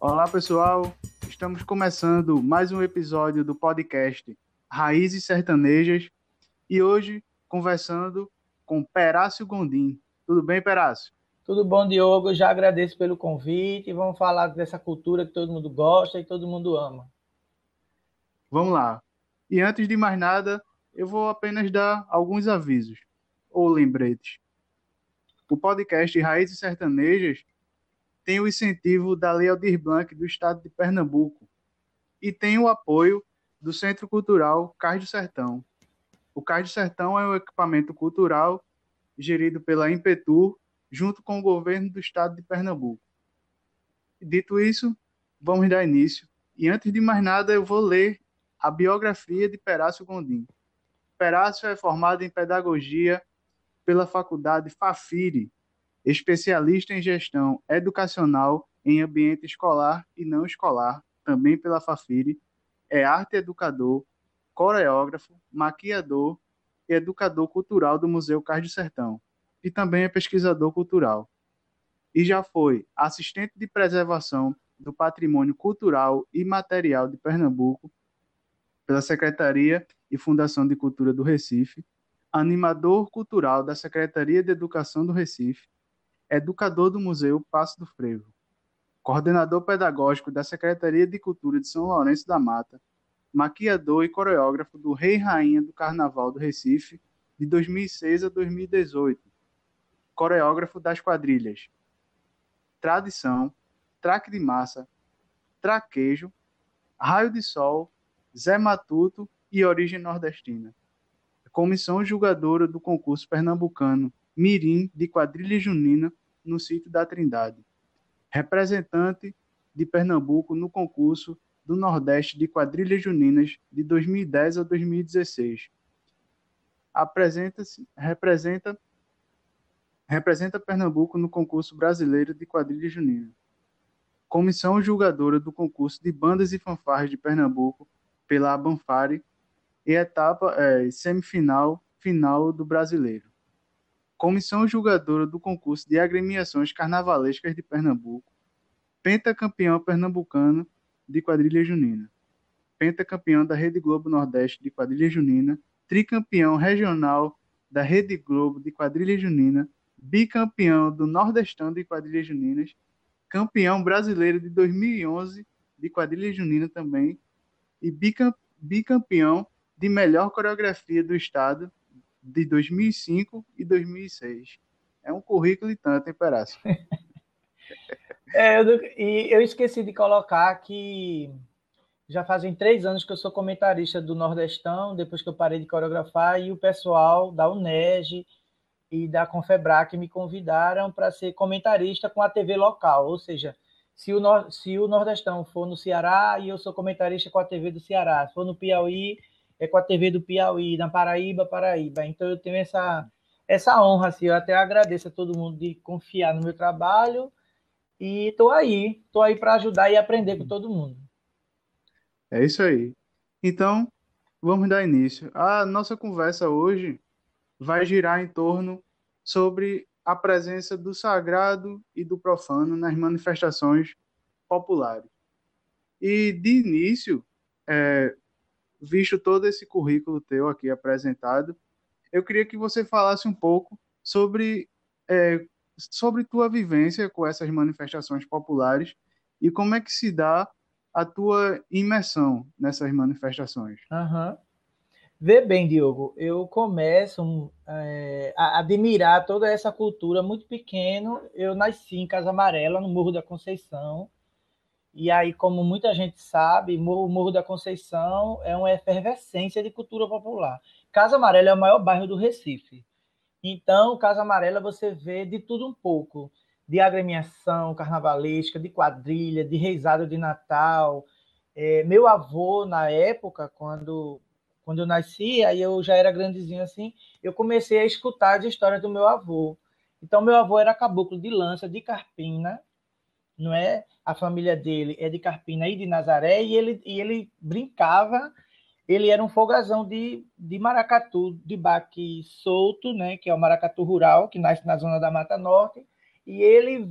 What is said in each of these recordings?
Olá, pessoal. Estamos começando mais um episódio do podcast Raízes Sertanejas e hoje conversando com Perácio Gondim. Tudo bem, Perácio? Tudo bom, Diogo? Já agradeço pelo convite e vamos falar dessa cultura que todo mundo gosta e todo mundo ama. Vamos lá. E antes de mais nada, eu vou apenas dar alguns avisos ou lembretes. O podcast Raízes Sertanejas tem o incentivo da Lei Aldir Blanc do Estado de Pernambuco e tem o apoio do Centro Cultural Cais do Sertão. O Cais do Sertão é um equipamento cultural gerido pela Impetur, junto com o governo do Estado de Pernambuco. Dito isso, vamos dar início. E antes de mais nada, eu vou ler a biografia de Perácio Gondim. Perácio é formado em Pedagogia pela Faculdade Fafiri, especialista em gestão educacional em ambiente escolar e não escolar, também pela Fafiri, é arte educador, coreógrafo, maquiador e educador cultural do Museu Cais Sertão, e também é pesquisador cultural. E já foi assistente de preservação do patrimônio cultural e material de Pernambuco pela Secretaria e Fundação de Cultura do Recife, animador cultural da Secretaria de Educação do Recife, educador do Museu Passo do Frevo, coordenador pedagógico da Secretaria de Cultura de São Lourenço da Mata, maquiador e coreógrafo do Rei e Rainha do Carnaval do Recife de 2006 a 2018, coreógrafo das quadrilhas Tradição, Traque de Massa, Traquejo, Raio de Sol, Zé Matuto e Origem Nordestina. Comissão julgadora do concurso pernambucano Mirim de Quadrilha Junina no sítio da Trindade. Representante de Pernambuco no concurso do Nordeste de Quadrilhas Juninas de 2010 a 2016. Apresenta-se, representa representa Pernambuco no concurso brasileiro de quadrilha junina. Comissão julgadora do concurso de bandas e fanfarras de Pernambuco pela Abanfare e etapa é, semifinal final do brasileiro comissão julgadora do concurso de agremiações carnavalescas de Pernambuco, pentacampeão pernambucano de quadrilha junina, pentacampeão da Rede Globo Nordeste de quadrilha junina, tricampeão regional da Rede Globo de quadrilha junina, bicampeão do Nordestão de quadrilhas juninas, campeão brasileiro de 2011 de quadrilha junina também e bicampeão de melhor coreografia do estado de 2005 e 2006. É um currículo e tanto, hein, Perácio? é, eu, e eu esqueci de colocar que já fazem três anos que eu sou comentarista do Nordestão, depois que eu parei de coreografar, e o pessoal da UNEG e da Confebrac me convidaram para ser comentarista com a TV local, ou seja, se o, se o Nordestão for no Ceará, e eu sou comentarista com a TV do Ceará, se for no Piauí, é com a TV do Piauí, na Paraíba, Paraíba. Então eu tenho essa, essa honra, assim, eu até agradeço a todo mundo de confiar no meu trabalho e estou aí, estou aí para ajudar e aprender com todo mundo. É isso aí. Então, vamos dar início. A nossa conversa hoje vai girar em torno sobre a presença do sagrado e do profano nas manifestações populares. E de início, é, visto todo esse currículo teu aqui apresentado, eu queria que você falasse um pouco sobre, é, sobre tua vivência com essas manifestações populares e como é que se dá a tua imersão nessas manifestações. Uhum. Vê bem, Diogo, eu começo é, a admirar toda essa cultura muito pequeno. Eu nasci em Casa Amarela, no Morro da Conceição, e aí, como muita gente sabe, o Morro da Conceição é uma efervescência de cultura popular. Casa Amarela é o maior bairro do Recife. Então, Casa Amarela você vê de tudo um pouco, de agremiação carnavalesca, de quadrilha, de reisado de Natal. É, meu avô, na época, quando, quando eu nasci, aí eu já era grandezinho assim, eu comecei a escutar as histórias do meu avô. Então, meu avô era caboclo de lança, de carpina, não é? A família dele é de Carpina e de Nazaré, e ele, e ele brincava, ele era um folgazão de, de maracatu, de baque solto, né? Que é o maracatu rural, que nasce na zona da Mata Norte, e ele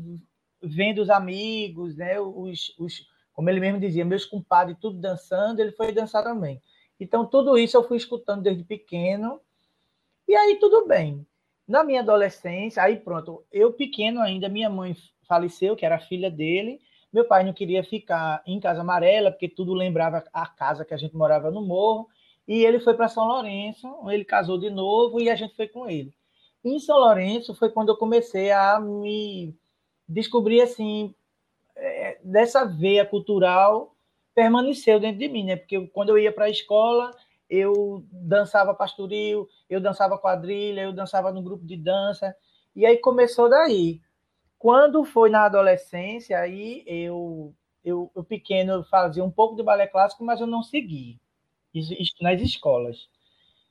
vendo os amigos, né, os, os, como ele mesmo dizia, meus compadres tudo dançando, ele foi dançar também. Então, tudo isso eu fui escutando desde pequeno, e aí tudo bem. Na minha adolescência, aí pronto, eu pequeno ainda, minha mãe faleceu, que era filha dele, meu pai não queria ficar em Casa Amarela, porque tudo lembrava a casa que a gente morava no morro, e ele foi para São Lourenço, ele casou de novo e a gente foi com ele. Em São Lourenço foi quando eu comecei a me descobrir assim, é, dessa veia cultural permaneceu dentro de mim, né? Porque quando eu ia para a escola, eu dançava pastoril, eu dançava quadrilha, eu dançava no grupo de dança, e aí começou daí. Quando foi na adolescência, aí eu, eu, eu pequeno fazia um pouco de balé clássico, mas eu não segui nas escolas.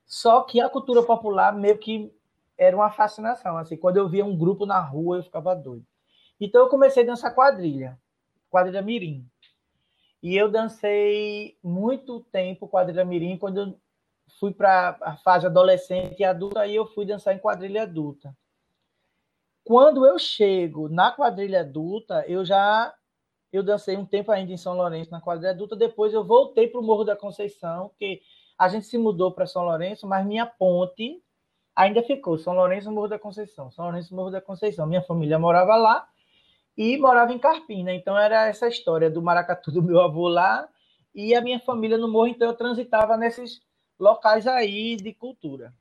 Só que a cultura popular meio que era uma fascinação. Assim, quando eu via um grupo na rua, eu ficava doido. Então eu comecei a dançar quadrilha, quadrilha mirim. E eu dancei muito tempo quadrilha mirim quando eu fui para a fase adolescente e adulta, aí eu fui dançar em quadrilha adulta. Quando eu chego na quadrilha adulta, eu já eu dancei um tempo ainda em São Lourenço na quadrilha adulta, depois eu voltei para o Morro da Conceição, que a gente se mudou para São Lourenço, mas minha ponte ainda ficou São Lourenço, Morro da Conceição, São Lourenço, Morro da Conceição. Minha família morava lá e morava em Carpina, então era essa história do maracatu do meu avô lá e a minha família no morro, então eu transitava nesses locais aí de cultura.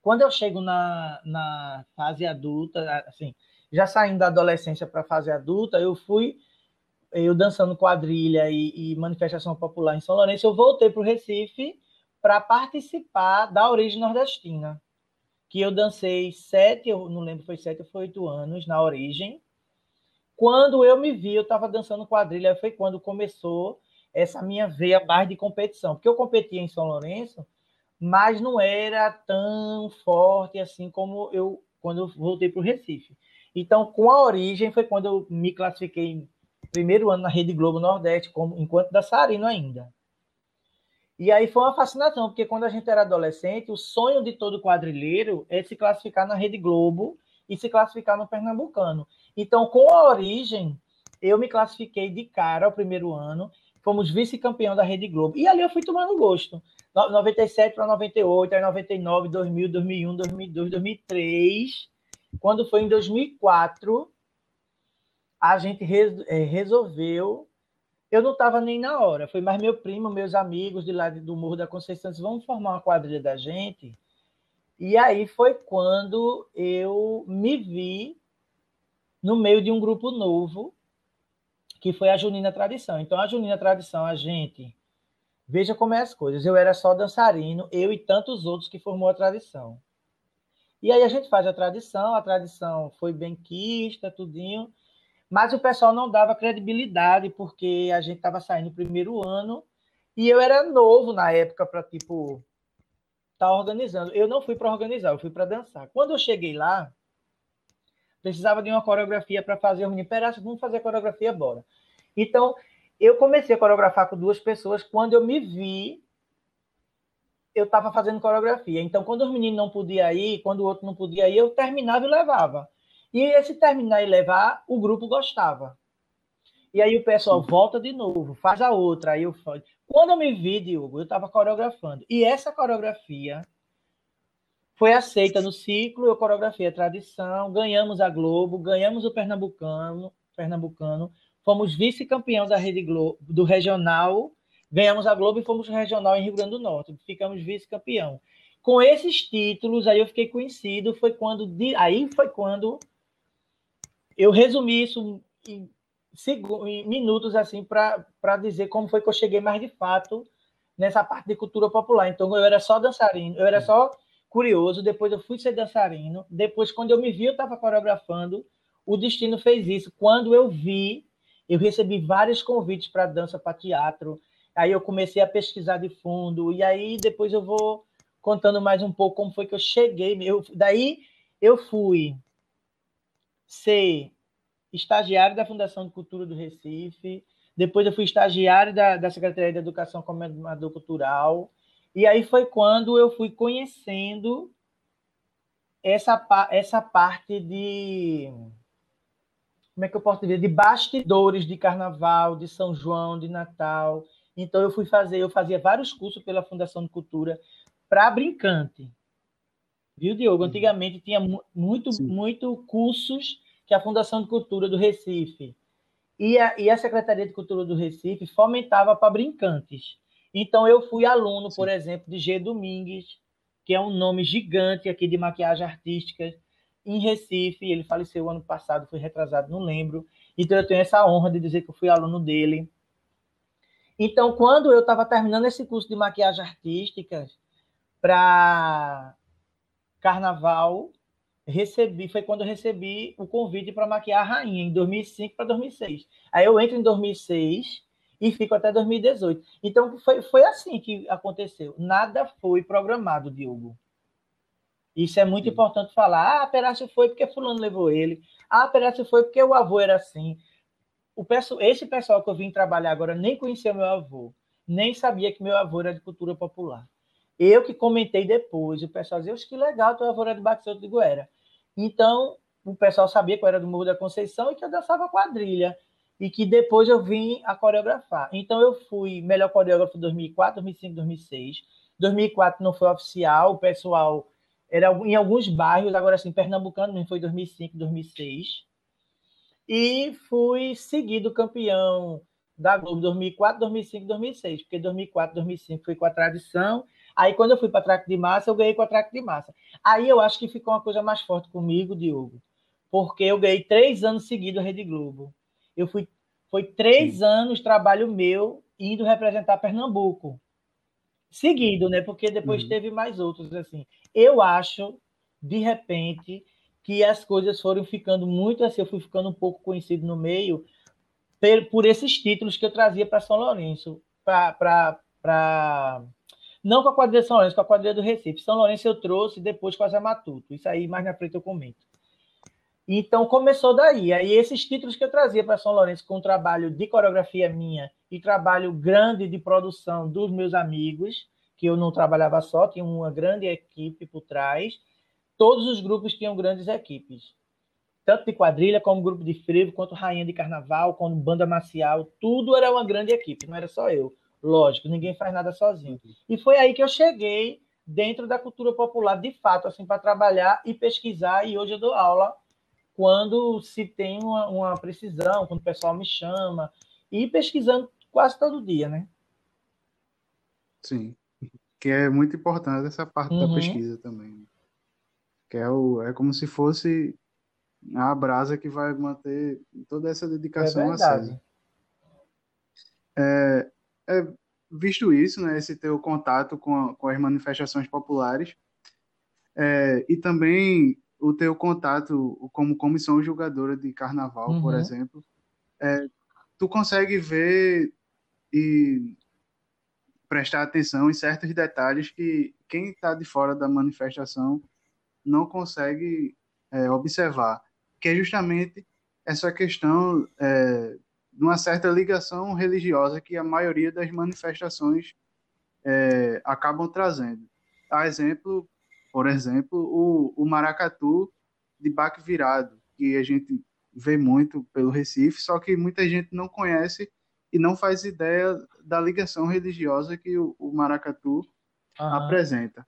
Quando eu chego na, na fase adulta, assim, já saindo da adolescência para a fase adulta, eu fui, eu dançando quadrilha e, e manifestação popular em São Lourenço, eu voltei para o Recife para participar da origem nordestina, que eu dancei sete, eu não lembro foi sete ou foi oito anos na origem. Quando eu me vi, eu estava dançando quadrilha, foi quando começou essa minha veia mais de competição, porque eu competia em São Lourenço, mas não era tão forte assim como eu quando eu voltei para o Recife. Então, com a origem foi quando eu me classifiquei primeiro ano na Rede Globo Nordeste, como enquanto dançarino ainda. E aí foi uma fascinação, porque quando a gente era adolescente, o sonho de todo quadrilheiro é se classificar na Rede Globo e se classificar no Pernambucano. Então, com a origem, eu me classifiquei de cara ao primeiro ano, fomos vice-campeão da Rede Globo. E ali eu fui tomando gosto. 97 para 98, aí 99, 2000, 2001, 2002, 2003. Quando foi em 2004, a gente é, resolveu. Eu não estava nem na hora, foi mais meu primo, meus amigos de lá do Morro da Conceição, disse, vamos formar uma quadrilha da gente. E aí foi quando eu me vi no meio de um grupo novo, que foi a Junina Tradição. Então, a Junina Tradição, a gente Veja como é as coisas. Eu era só dançarino, eu e tantos outros que formou a tradição. E aí a gente faz a tradição, a tradição foi bem quista, tudinho, mas o pessoal não dava credibilidade porque a gente estava saindo no primeiro ano e eu era novo na época para tipo estar tá organizando. Eu não fui para organizar, eu fui para dançar. Quando eu cheguei lá, precisava de uma coreografia para fazer o mini vamos fazer a coreografia, bora. Então, eu comecei a coreografar com duas pessoas. Quando eu me vi, eu estava fazendo coreografia. Então, quando os meninos não podiam ir, quando o outro não podia ir, eu terminava e levava. E esse terminar e levar, o grupo gostava. E aí o pessoal volta de novo, faz a outra. Aí eu Quando eu me vi, Diogo, eu estava coreografando. E essa coreografia foi aceita no ciclo, eu coreografei a tradição, ganhamos a Globo, ganhamos o Pernambucano, Pernambucano fomos vice-campeão da Rede Globo, do regional, ganhamos a Globo e fomos regional em Rio Grande do Norte, ficamos vice-campeão. Com esses títulos, aí eu fiquei conhecido, foi quando aí foi quando eu resumi isso em, em minutos assim para dizer como foi que eu cheguei mais de fato nessa parte de cultura popular. Então eu era só dançarino, eu era só curioso, depois eu fui ser dançarino, depois quando eu me vi eu estava coreografando, o destino fez isso. Quando eu vi eu recebi vários convites para dança, para teatro. Aí eu comecei a pesquisar de fundo. E aí depois eu vou contando mais um pouco como foi que eu cheguei. Eu, daí eu fui ser estagiário da Fundação de Cultura do Recife. Depois eu fui estagiário da, da Secretaria de Educação como animador cultural. E aí foi quando eu fui conhecendo essa, essa parte de como é que eu posso dizer, de bastidores de carnaval, de São João, de Natal. Então eu fui fazer, eu fazia vários cursos pela Fundação de Cultura para brincante. Viu, Diogo? Uhum. Antigamente tinha muito, Sim. muito cursos que a Fundação de Cultura do Recife e a, e a Secretaria de Cultura do Recife fomentava para brincantes. Então eu fui aluno, Sim. por exemplo, de G. Domingues, que é um nome gigante aqui de maquiagem artística em Recife. Ele faleceu ano passado, foi retrasado, não lembro. Então eu tenho essa honra de dizer que eu fui aluno dele. Então, quando eu estava terminando esse curso de maquiagem artística para carnaval, recebi, foi quando eu recebi o convite para maquiar a rainha, em 2005 para 2006. Aí eu entro em 2006 e fico até 2018. Então foi, foi assim que aconteceu. Nada foi programado, Diogo. Isso é muito Sim. importante falar. Ah, Perácio foi porque fulano levou ele. Ah, Perácio foi porque o avô era assim. O pessoal, esse pessoal que eu vim trabalhar agora nem conhecia meu avô, nem sabia que meu avô era de cultura popular. Eu que comentei depois, o pessoal dizia, que legal, teu avô era de Batista de Goiânia. Então, o pessoal sabia que eu era do Morro da Conceição e que eu dançava quadrilha. E que depois eu vim a coreografar. Então, eu fui melhor coreógrafo em 2004, 2005, 2006. 2004 não foi oficial, o pessoal era em alguns bairros, agora assim, Pernambucano não foi 2005, 2006. E fui seguido campeão da Globo 2004, 2005, 2006, porque 2004, 2005 foi com a tradição. Aí quando eu fui para traque de massa, eu ganhei com a traque de massa. Aí eu acho que ficou uma coisa mais forte comigo, Diogo, porque eu ganhei três anos seguidos a Rede Globo. Eu fui, foi três Sim. anos trabalho meu indo representar Pernambuco seguido, né? Porque depois uhum. teve mais outros assim. Eu acho, de repente, que as coisas foram ficando muito assim, eu fui ficando um pouco conhecido no meio por, por esses títulos que eu trazia para São Lourenço, para não com a quadrilha de São Lourenço, com a quadrilha do Recife. São Lourenço eu trouxe depois com a Zé Matuto. Isso aí mais na frente eu comento. Então começou daí. Aí esses títulos que eu trazia para São Lourenço com trabalho de coreografia minha e trabalho grande de produção dos meus amigos, que eu não trabalhava só, tinha uma grande equipe por trás. Todos os grupos tinham grandes equipes. Tanto de quadrilha, como grupo de frevo, quanto rainha de carnaval, como banda marcial, tudo era uma grande equipe, não era só eu. Lógico, ninguém faz nada sozinho. E foi aí que eu cheguei dentro da cultura popular, de fato, assim, para trabalhar e pesquisar, e hoje eu dou aula quando se tem uma, uma, precisão, quando o pessoal me chama, e pesquisando quase todo dia, né? Sim, que é muito importante essa parte uhum. da pesquisa também. Que é, o, é como se fosse a brasa que vai manter toda essa dedicação é acesa. É, é, visto isso, né, esse teu contato com, a, com as manifestações populares, é, e também o teu contato como comissão julgadora de carnaval, uhum. por exemplo, é, tu consegue ver e prestar atenção em certos detalhes que quem está de fora da manifestação não consegue é, observar, que é justamente essa questão é, de uma certa ligação religiosa que a maioria das manifestações é, acabam trazendo. A exemplo, por exemplo, o, o maracatu de baque virado, que a gente vê muito pelo Recife, só que muita gente não conhece e não faz ideia da ligação religiosa que o, o maracatu uhum. apresenta.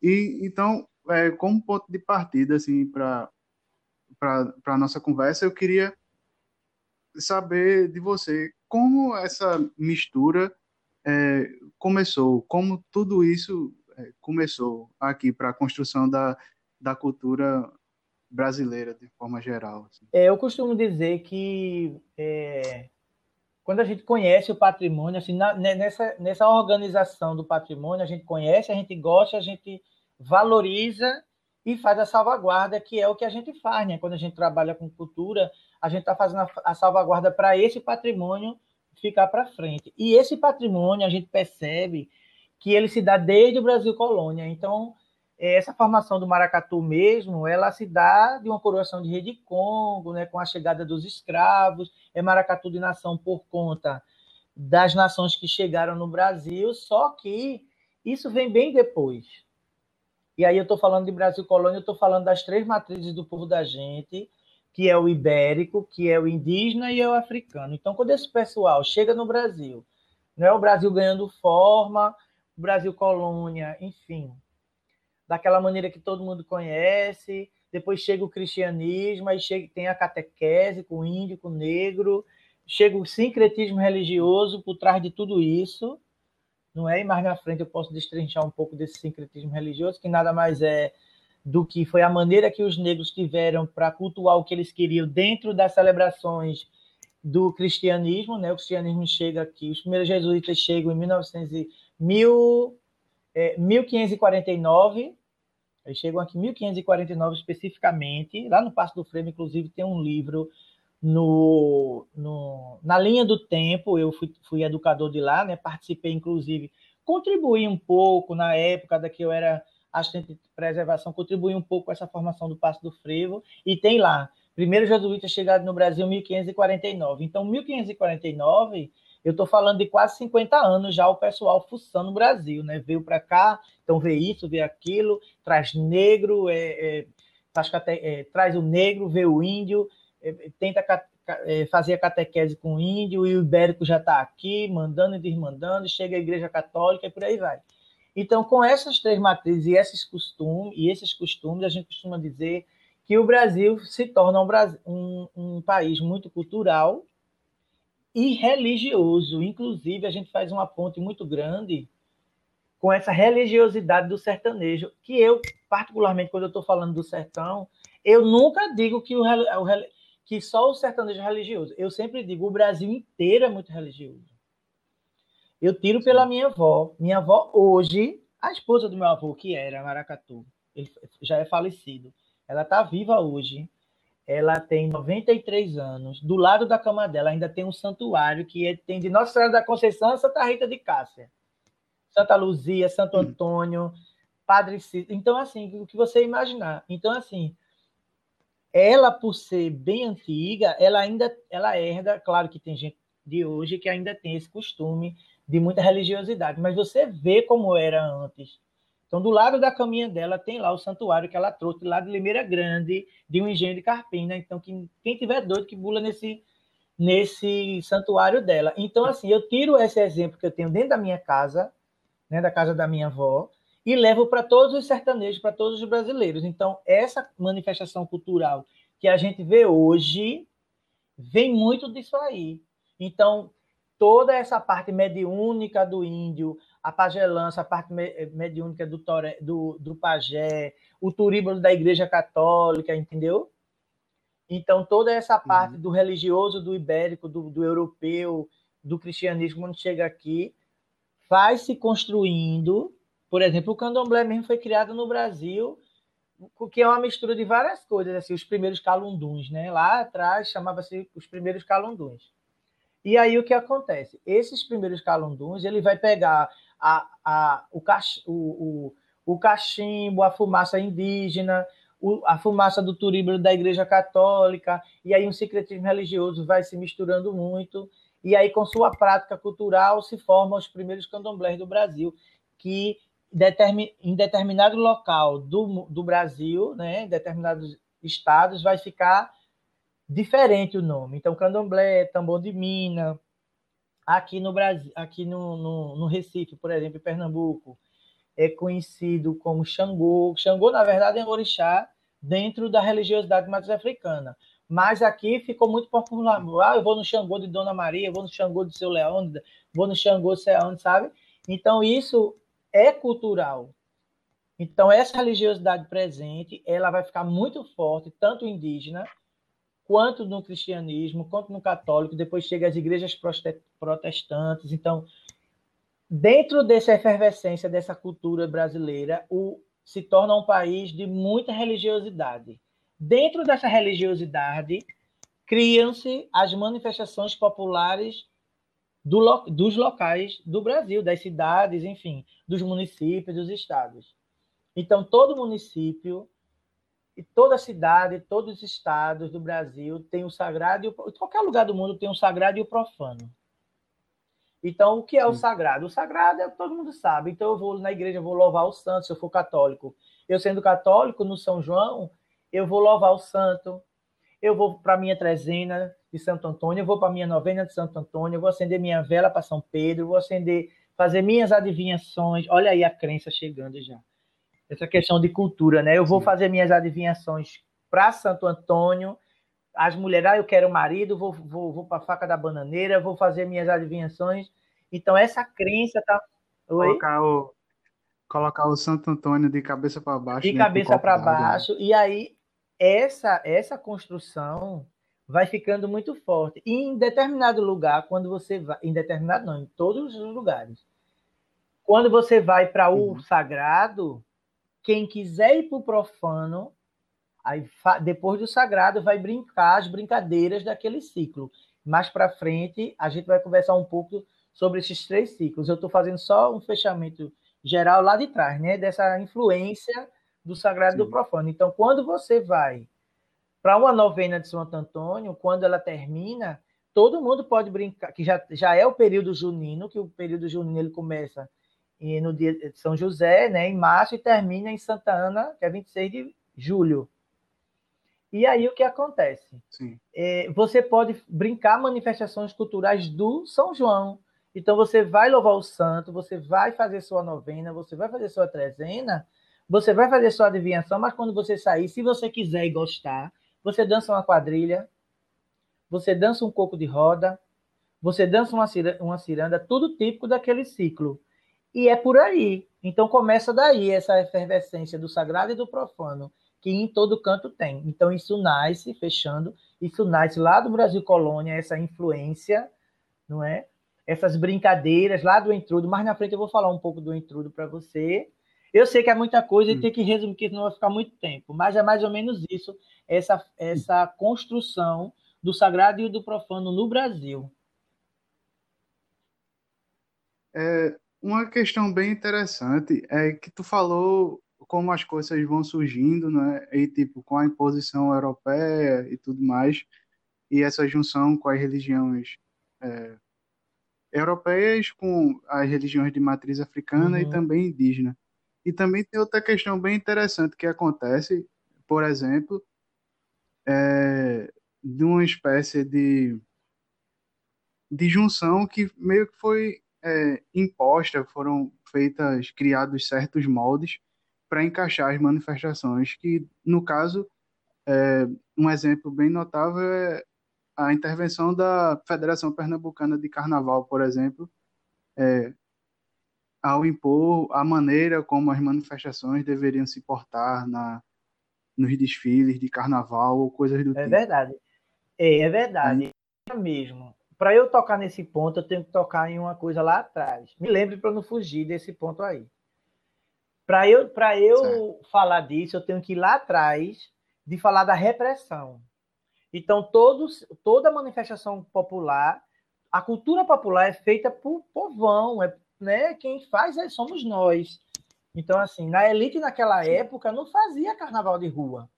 E então, é, como ponto de partida assim para para a nossa conversa, eu queria saber de você como essa mistura é, começou, como tudo isso começou aqui para a construção da, da cultura brasileira de forma geral. Assim. É, eu costumo dizer que é, quando a gente conhece o patrimônio, assim, na, nessa, nessa organização do patrimônio, a gente conhece, a gente gosta, a gente valoriza e faz a salvaguarda, que é o que a gente faz, né? Quando a gente trabalha com cultura, a gente está fazendo a, a salvaguarda para esse patrimônio ficar para frente. E esse patrimônio a gente percebe que ele se dá desde o Brasil colônia. Então, essa formação do maracatu mesmo, ela se dá de uma coroação de rei de Congo, né, com a chegada dos escravos, é maracatu de nação por conta das nações que chegaram no Brasil, só que isso vem bem depois. E aí eu estou falando de Brasil colônia, eu estou falando das três matrizes do povo da gente, que é o ibérico, que é o indígena e é o africano. Então, quando esse pessoal chega no Brasil, não é o Brasil ganhando forma, Brasil colônia, enfim, daquela maneira que todo mundo conhece, depois chega o cristianismo, aí chega, tem a catequese com o índio, com o negro, chega o sincretismo religioso por trás de tudo isso, não é? E mais na frente eu posso destrinchar um pouco desse sincretismo religioso, que nada mais é do que foi a maneira que os negros tiveram para cultuar o que eles queriam dentro das celebrações do cristianismo, né? O cristianismo chega aqui, os primeiros jesuítas chegam em 1900 mil, é, 1549, eles chegam aqui em 1549 especificamente, lá no Passo do Freire, inclusive, tem um livro no, no, na linha do tempo, eu fui, fui educador de lá, né? participei, inclusive, contribuí um pouco na época da que eu era assistente de preservação, contribuí um pouco com essa formação do Passo do Frevo, e tem lá, primeiro jesuíta chegado no Brasil em 1549. Então, 1549 eu estou falando de quase 50 anos já o pessoal fuçando no Brasil, né? Veio para cá, então vê isso, vê aquilo, traz negro, é, é, traz, é, traz, o negro, vê o índio, é, tenta é, fazer a catequese com o índio, e o ibérico já está aqui, mandando e desmandando, chega a igreja católica e por aí vai. Então, com essas três matrizes e esses costumes, e esses costumes, a gente costuma dizer que o Brasil se torna um, um, um país muito cultural, e religioso. Inclusive, a gente faz uma ponte muito grande com essa religiosidade do sertanejo, que eu, particularmente, quando eu estou falando do sertão, eu nunca digo que, o, o, que só o sertanejo é religioso. Eu sempre digo o Brasil inteiro é muito religioso. Eu tiro pela minha avó. Minha avó, hoje, a esposa do meu avô, que era Maracatu, ele já é falecido. Ela está viva hoje ela tem 93 anos. Do lado da cama dela ainda tem um santuário que é, tem de Nossa Senhora da Conceição a Santa Rita de Cássia. Santa Luzia, Santo Antônio, Padre Cícero. Então, assim, o que você imaginar. Então, assim, ela, por ser bem antiga, ela ainda ela herda, claro que tem gente de hoje que ainda tem esse costume de muita religiosidade, mas você vê como era antes. Então, do lado da caminha dela, tem lá o santuário que ela trouxe lá de Limeira Grande, de um engenho de Carpina. Então, quem, quem tiver doido, que bula nesse, nesse santuário dela. Então, assim, eu tiro esse exemplo que eu tenho dentro da minha casa, né, da casa da minha avó, e levo para todos os sertanejos, para todos os brasileiros. Então, essa manifestação cultural que a gente vê hoje vem muito disso aí. Então, toda essa parte mediúnica do índio, a pagelança, a parte mediúnica do, tore, do, do pajé, o turíbulo da Igreja Católica, entendeu? Então, toda essa parte uhum. do religioso, do ibérico, do, do europeu, do cristianismo, quando chega aqui, vai se construindo. Por exemplo, o candomblé mesmo foi criado no Brasil, que é uma mistura de várias coisas, assim, os primeiros calunduns, né? Lá atrás chamava-se os primeiros calunduns. E aí o que acontece? Esses primeiros calunduns, ele vai pegar a, a, o, cach, o, o, o cachimbo, a fumaça indígena, o, a fumaça do turíbulo da Igreja Católica, e aí um secretismo religioso vai se misturando muito, e aí com sua prática cultural se formam os primeiros candomblés do Brasil, que em determinado local do, do Brasil, né, em determinados estados, vai ficar diferente o nome. Então, candomblé, tambor de mina, aqui no Brasil, aqui no, no, no, Recife, por exemplo, em Pernambuco, é conhecido como Xangô. Xangô, na verdade, é um orixá dentro da religiosidade matriz africana. Mas aqui ficou muito popular. Ah, eu vou no Xangô de Dona Maria, eu vou no Xangô de Seu Leão, vou no Xangô de onde, sabe? Então, isso é cultural. Então, essa religiosidade presente, ela vai ficar muito forte, tanto indígena, quanto no cristianismo, quanto no católico, depois chega as igrejas protestantes. Então, dentro dessa efervescência dessa cultura brasileira, o, se torna um país de muita religiosidade. Dentro dessa religiosidade, criam-se as manifestações populares do, dos locais do Brasil, das cidades, enfim, dos municípios, dos estados. Então, todo município e toda cidade, todos os estados do Brasil tem o sagrado e o, qualquer lugar do mundo tem o sagrado e o profano. Então, o que é Sim. o sagrado? O sagrado é todo mundo sabe. Então, eu vou na igreja, vou louvar o santo, se eu for católico. Eu sendo católico, no São João, eu vou louvar o santo. eu vou para minha trezena de Santo Antônio, eu vou para minha novena de Santo Antônio, eu vou acender minha vela para São Pedro, eu vou acender, fazer minhas adivinhações. Olha aí a crença chegando já. Essa questão de cultura, né? Eu vou Sim. fazer minhas adivinhações para Santo Antônio. As mulheres, ah, eu quero marido, vou, vou, vou para a faca da bananeira, vou fazer minhas adivinhações. Então, essa crença tá. Oi? Colocar o, colocar o Santo Antônio de cabeça para baixo. De né, cabeça para baixo. Né? E aí, essa, essa construção vai ficando muito forte. E em determinado lugar, quando você vai. Em determinado, não, em todos os lugares. Quando você vai para o uhum. sagrado, quem quiser ir para o profano, aí, depois do sagrado, vai brincar as brincadeiras daquele ciclo. Mais para frente, a gente vai conversar um pouco sobre esses três ciclos. Eu estou fazendo só um fechamento geral lá de trás, né? Dessa influência do sagrado e do profano. Então, quando você vai para uma novena de Santo Antônio, quando ela termina, todo mundo pode brincar, que já, já é o período junino, que o período junino ele começa no dia de São José, né, em março, e termina em Santa Ana, que é 26 de julho. E aí o que acontece? É, você pode brincar manifestações culturais do São João. Então você vai louvar o santo, você vai fazer sua novena, você vai fazer sua trezena, você vai fazer sua adivinhação, mas quando você sair, se você quiser e gostar, você dança uma quadrilha, você dança um coco de roda, você dança uma, ciranda, uma ciranda, tudo típico daquele ciclo. E é por aí. Então começa daí essa efervescência do sagrado e do profano, que em todo canto tem. Então isso nasce, fechando, isso nasce lá do Brasil colônia, essa influência, não é? Essas brincadeiras lá do entrudo. Mais na frente eu vou falar um pouco do entrudo para você, eu sei que é muita coisa e hum. tem que resumir, porque senão vai ficar muito tempo, mas é mais ou menos isso, essa, essa construção do sagrado e do profano no Brasil. É, uma questão bem interessante é que tu falou como as coisas vão surgindo, né? E tipo com a imposição europeia e tudo mais, e essa junção com as religiões é, europeias com as religiões de matriz africana uhum. e também indígena. E também tem outra questão bem interessante que acontece, por exemplo, é, de uma espécie de, de junção que meio que foi é, imposta, foram feitas, criados certos moldes para encaixar as manifestações, que no caso, é, um exemplo bem notável é a intervenção da Federação Pernambucana de Carnaval, por exemplo, é, ao impor a maneira como as manifestações deveriam se portar na, nos desfiles de carnaval ou coisas do é tipo. Verdade. É, é verdade. É mesmo. Para eu tocar nesse ponto, eu tenho que tocar em uma coisa lá atrás. Me lembre para não fugir desse ponto aí. Para eu, pra eu falar disso, eu tenho que ir lá atrás de falar da repressão. Então, todos, toda manifestação popular, a cultura popular é feita por povão, é né, quem faz é, somos nós. Então, assim, na elite naquela época não fazia carnaval de rua,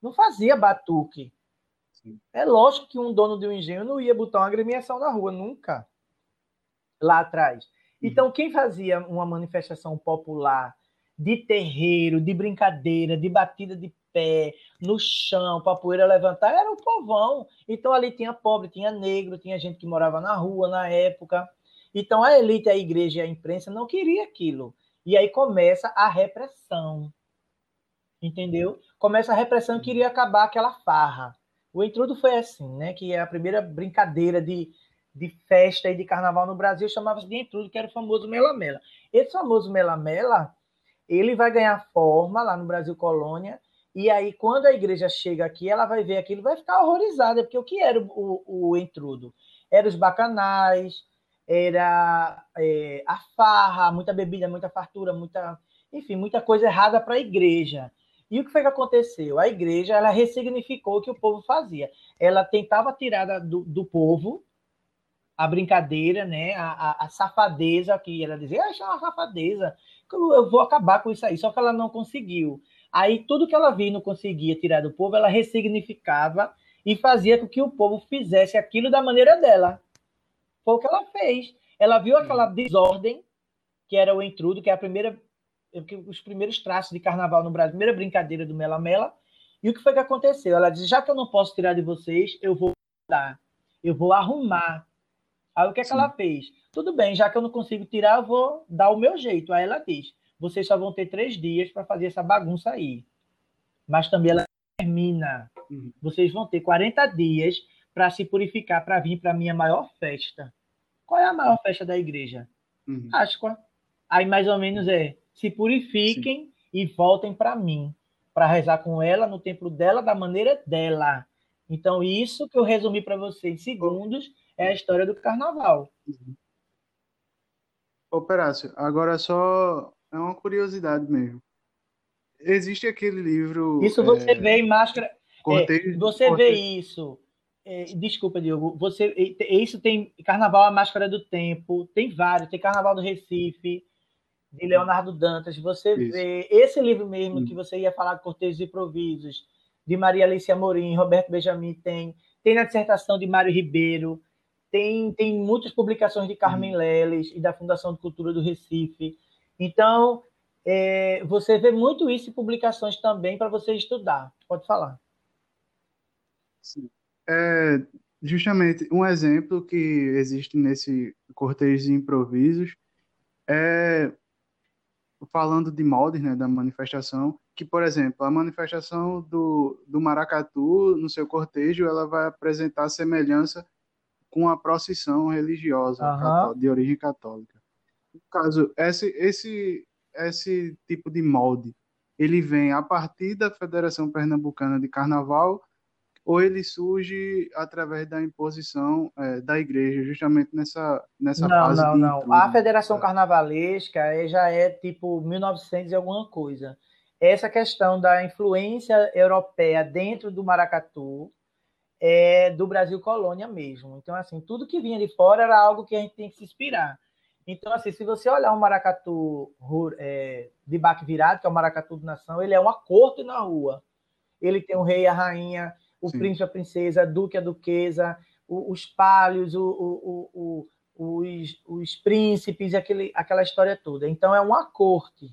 não fazia batuque. Sim. É lógico que um dono de um engenho não ia botar uma agremiação na rua, nunca. Lá atrás. Então, quem fazia uma manifestação popular de terreiro, de brincadeira, de batida de pé, no chão, para poeira levantar, era o povão. Então, ali tinha pobre, tinha negro, tinha gente que morava na rua na época. Então a elite, a igreja e a imprensa não queria aquilo. E aí começa a repressão. Entendeu? Começa a repressão que queria acabar aquela farra. O intrudo foi assim, né? Que é a primeira brincadeira de, de festa e de carnaval no Brasil chamava-se de intrudo, que era o famoso melamela. Esse famoso melamela, ele vai ganhar forma lá no Brasil colônia, e aí quando a igreja chega aqui, ela vai ver aquilo, vai ficar horrorizada, porque o que era o, o, o? Eram os bacanais, era é, a farra, muita bebida, muita fartura, muita, enfim, muita coisa errada para a igreja. E o que foi que aconteceu? A igreja ela ressignificou o que o povo fazia. Ela tentava tirar do, do povo a brincadeira, né? A, a, a, safadeza que ela dizia, ah, isso é uma safadeza, eu vou acabar com isso aí. Só que ela não conseguiu. Aí tudo que ela via e não conseguia tirar do povo, ela ressignificava e fazia com que o povo fizesse aquilo da maneira dela. Foi o que ela fez. Ela viu aquela desordem, que era o intrudo, que é a primeira, os primeiros traços de carnaval no Brasil, a primeira brincadeira do Mela Mela, E o que foi que aconteceu? Ela disse: já que eu não posso tirar de vocês, eu vou dar, eu vou arrumar. Aí o que, é que ela fez? Tudo bem, já que eu não consigo tirar, eu vou dar o meu jeito. Aí ela diz: vocês só vão ter três dias para fazer essa bagunça aí. Mas também ela termina. Uhum. Vocês vão ter 40 dias para se purificar, para vir para a minha maior festa. Qual é a maior festa da igreja? Uhum. Páscoa. Aí mais ou menos é: se purifiquem Sim. e voltem para mim para rezar com ela no templo dela, da maneira dela. Então, isso que eu resumi para vocês em segundos é a história do carnaval. Operácio, agora só é uma curiosidade mesmo. Existe aquele livro. Isso você é... vê em máscara. Cortejo, é, você cortejo. vê isso. É, desculpa, Diogo. Você, isso tem Carnaval a Máscara do Tempo, tem vários. Tem Carnaval do Recife, de Leonardo Dantas. Você Isso. vê esse livro mesmo Sim. que você ia falar de Cortejos e Improvisos, de Maria Alice Amorim, Roberto Benjamin tem, tem na dissertação de Mário Ribeiro, tem, tem muitas publicações de Carmen Leles e da Fundação de Cultura do Recife. Então, é, você vê muito isso em publicações também para você estudar. Pode falar. Sim. É, justamente um exemplo que existe nesse cortejo de improvisos é falando de moldes, né, da manifestação, que, por exemplo, a manifestação do, do maracatu, no seu cortejo, ela vai apresentar semelhança com a procissão religiosa uhum. de origem católica. No caso, esse, esse, esse tipo de molde, ele vem a partir da Federação Pernambucana de Carnaval ou ele surge através da imposição é, da igreja, justamente nessa, nessa não, fase Não, não, não. A Federação Carnavalesca já é tipo 1900 e alguma coisa. Essa questão da influência europeia dentro do maracatu é do Brasil colônia mesmo. Então, assim, tudo que vinha de fora era algo que a gente tem que se inspirar. Então, assim, se você olhar um maracatu é, de baque virado, que é o maracatu de nação, ele é uma corte na rua. Ele tem o rei e a rainha, o Sim. príncipe, a princesa, a duque, a duquesa, o, os palhos, o, os, os, príncipes, aquele, aquela história toda. Então, é uma corte.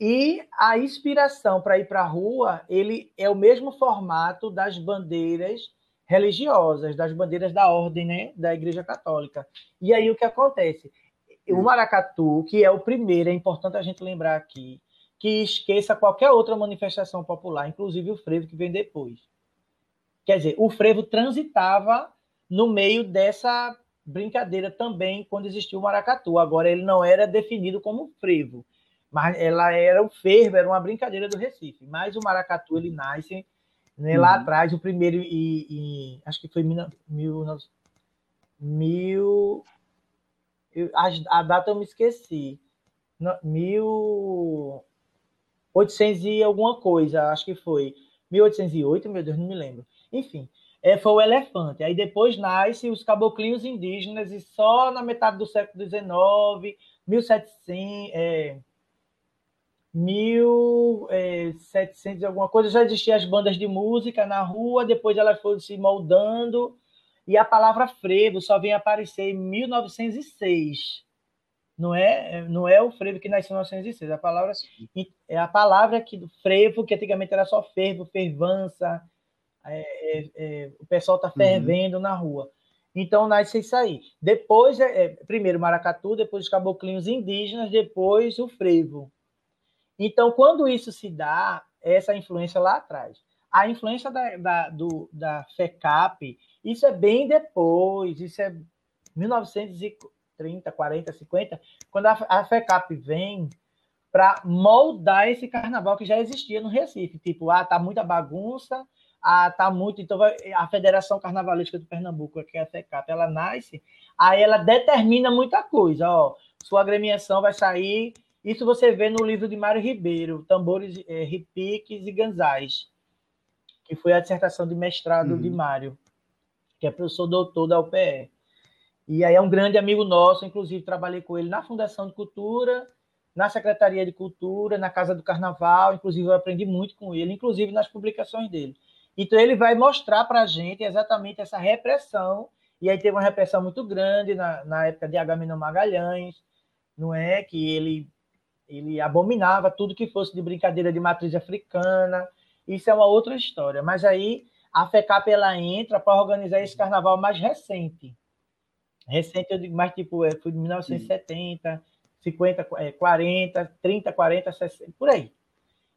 E a inspiração para ir para a rua, ele é o mesmo formato das bandeiras religiosas, das bandeiras da ordem, né, da Igreja Católica. E aí o que acontece? O maracatu, que é o primeiro, é importante a gente lembrar aqui, que esqueça qualquer outra manifestação popular, inclusive o frevo que vem depois. Quer dizer, o frevo transitava no meio dessa brincadeira também quando existiu o maracatu. Agora ele não era definido como frevo, mas ela era o fervo, era uma brincadeira do Recife. Mas o maracatu ele nasce né, uhum. lá atrás, o primeiro e, e acho que foi mil, mil, mil a, a, data eu me esqueci. Mil oitocentos e alguma coisa, acho que foi. 1808, meu Deus, não me lembro. Enfim, é, foi o elefante. Aí depois nasce os caboclinhos indígenas e só na metade do século XIX, 1700, é, 1700 e alguma coisa, já existiam as bandas de música na rua, depois elas foram se moldando e a palavra frevo só vem aparecer em 1906. Não é, não é o frevo que nasceu em 1906, a palavra é a palavra que do frevo que antigamente era só fervo, fervança, é, é, é, o pessoal está fervendo uhum. na rua. Então nasce isso aí. Depois, é, é, primeiro maracatu, depois os caboclinhos indígenas, depois o frevo. Então, quando isso se dá, essa influência lá atrás. A influência da, da, do, da FECAP, isso é bem depois, isso é 1930, 40, 50, quando a, a FECAP vem para moldar esse carnaval que já existia no Recife. Tipo, ah, tá muita bagunça, a, tá muito. Então, vai, a Federação Carnavalística do Pernambuco, que é a FECAP, ela nasce, aí ela determina muita coisa. Ó, sua agremiação vai sair. Isso você vê no livro de Mário Ribeiro, Tambores, é, Repiques e Ganzais, que foi a dissertação de mestrado uhum. de Mário, que é professor doutor da UPE. E aí é um grande amigo nosso, inclusive trabalhei com ele na Fundação de Cultura, na Secretaria de Cultura, na Casa do Carnaval, inclusive eu aprendi muito com ele, inclusive nas publicações dele. Então, ele vai mostrar para a gente exatamente essa repressão. E aí teve uma repressão muito grande na, na época de Agamenon Magalhães, não é? Que ele, ele abominava tudo que fosse de brincadeira de matriz africana. isso é uma outra história. Mas aí a FECAP ela entra para organizar esse carnaval mais recente. Recente, eu digo mais tipo, é, foi de 1970, 50, 40, 30, 40, 60, por aí.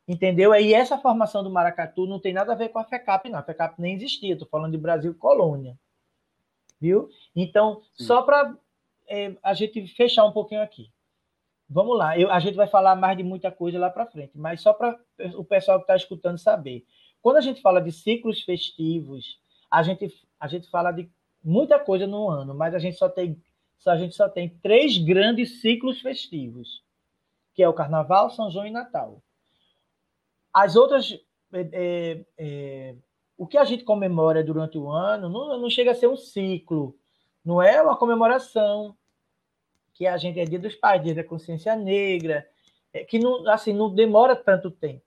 Entendeu? E essa formação do maracatu não tem nada a ver com a FECAP, não. A FECAP nem existia, estou falando de Brasil colônia. Viu? Então, Sim. só para é, a gente fechar um pouquinho aqui. Vamos lá, eu, a gente vai falar mais de muita coisa lá para frente, mas só para o pessoal que está escutando saber. Quando a gente fala de ciclos festivos, a gente, a gente fala de muita coisa no ano, mas a gente só tem, só, a gente só tem três grandes ciclos festivos, que é o Carnaval, São João e Natal. As outras, é, é, é, o que a gente comemora durante o ano não, não chega a ser um ciclo, não é uma comemoração, que a gente é Dia dos Pais, Dia da Consciência Negra, é, que não, assim, não demora tanto tempo.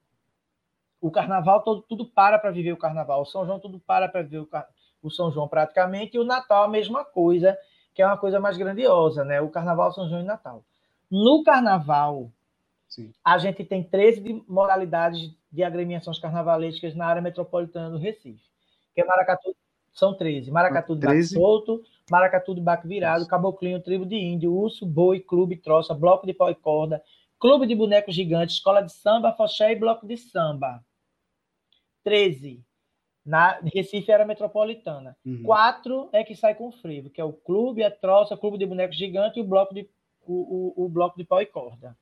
O Carnaval todo, tudo para para viver o Carnaval, o São João tudo para para viver o, o São João praticamente, e o Natal a mesma coisa, que é uma coisa mais grandiosa, né? O Carnaval, São João e Natal. No Carnaval, Sim. a gente tem 13 modalidades de agremiações carnavalescas na área metropolitana do Recife, que é Maracatu, são 13. Maracatu de 13. Baque solto, Maracatu de Baque virado, Caboclinho, Tribo de Índio, Urso, Boi, Clube, Troça, Bloco de Pau e Corda, Clube de Bonecos Gigantes, Escola de Samba, Foché e Bloco de Samba. 13. Na Recife era metropolitana. Uhum. Quatro é que sai com frevo, que é o Clube, a Troça, Clube de Bonecos Gigantes e o Bloco de, o, o, o bloco de Pau e Corda.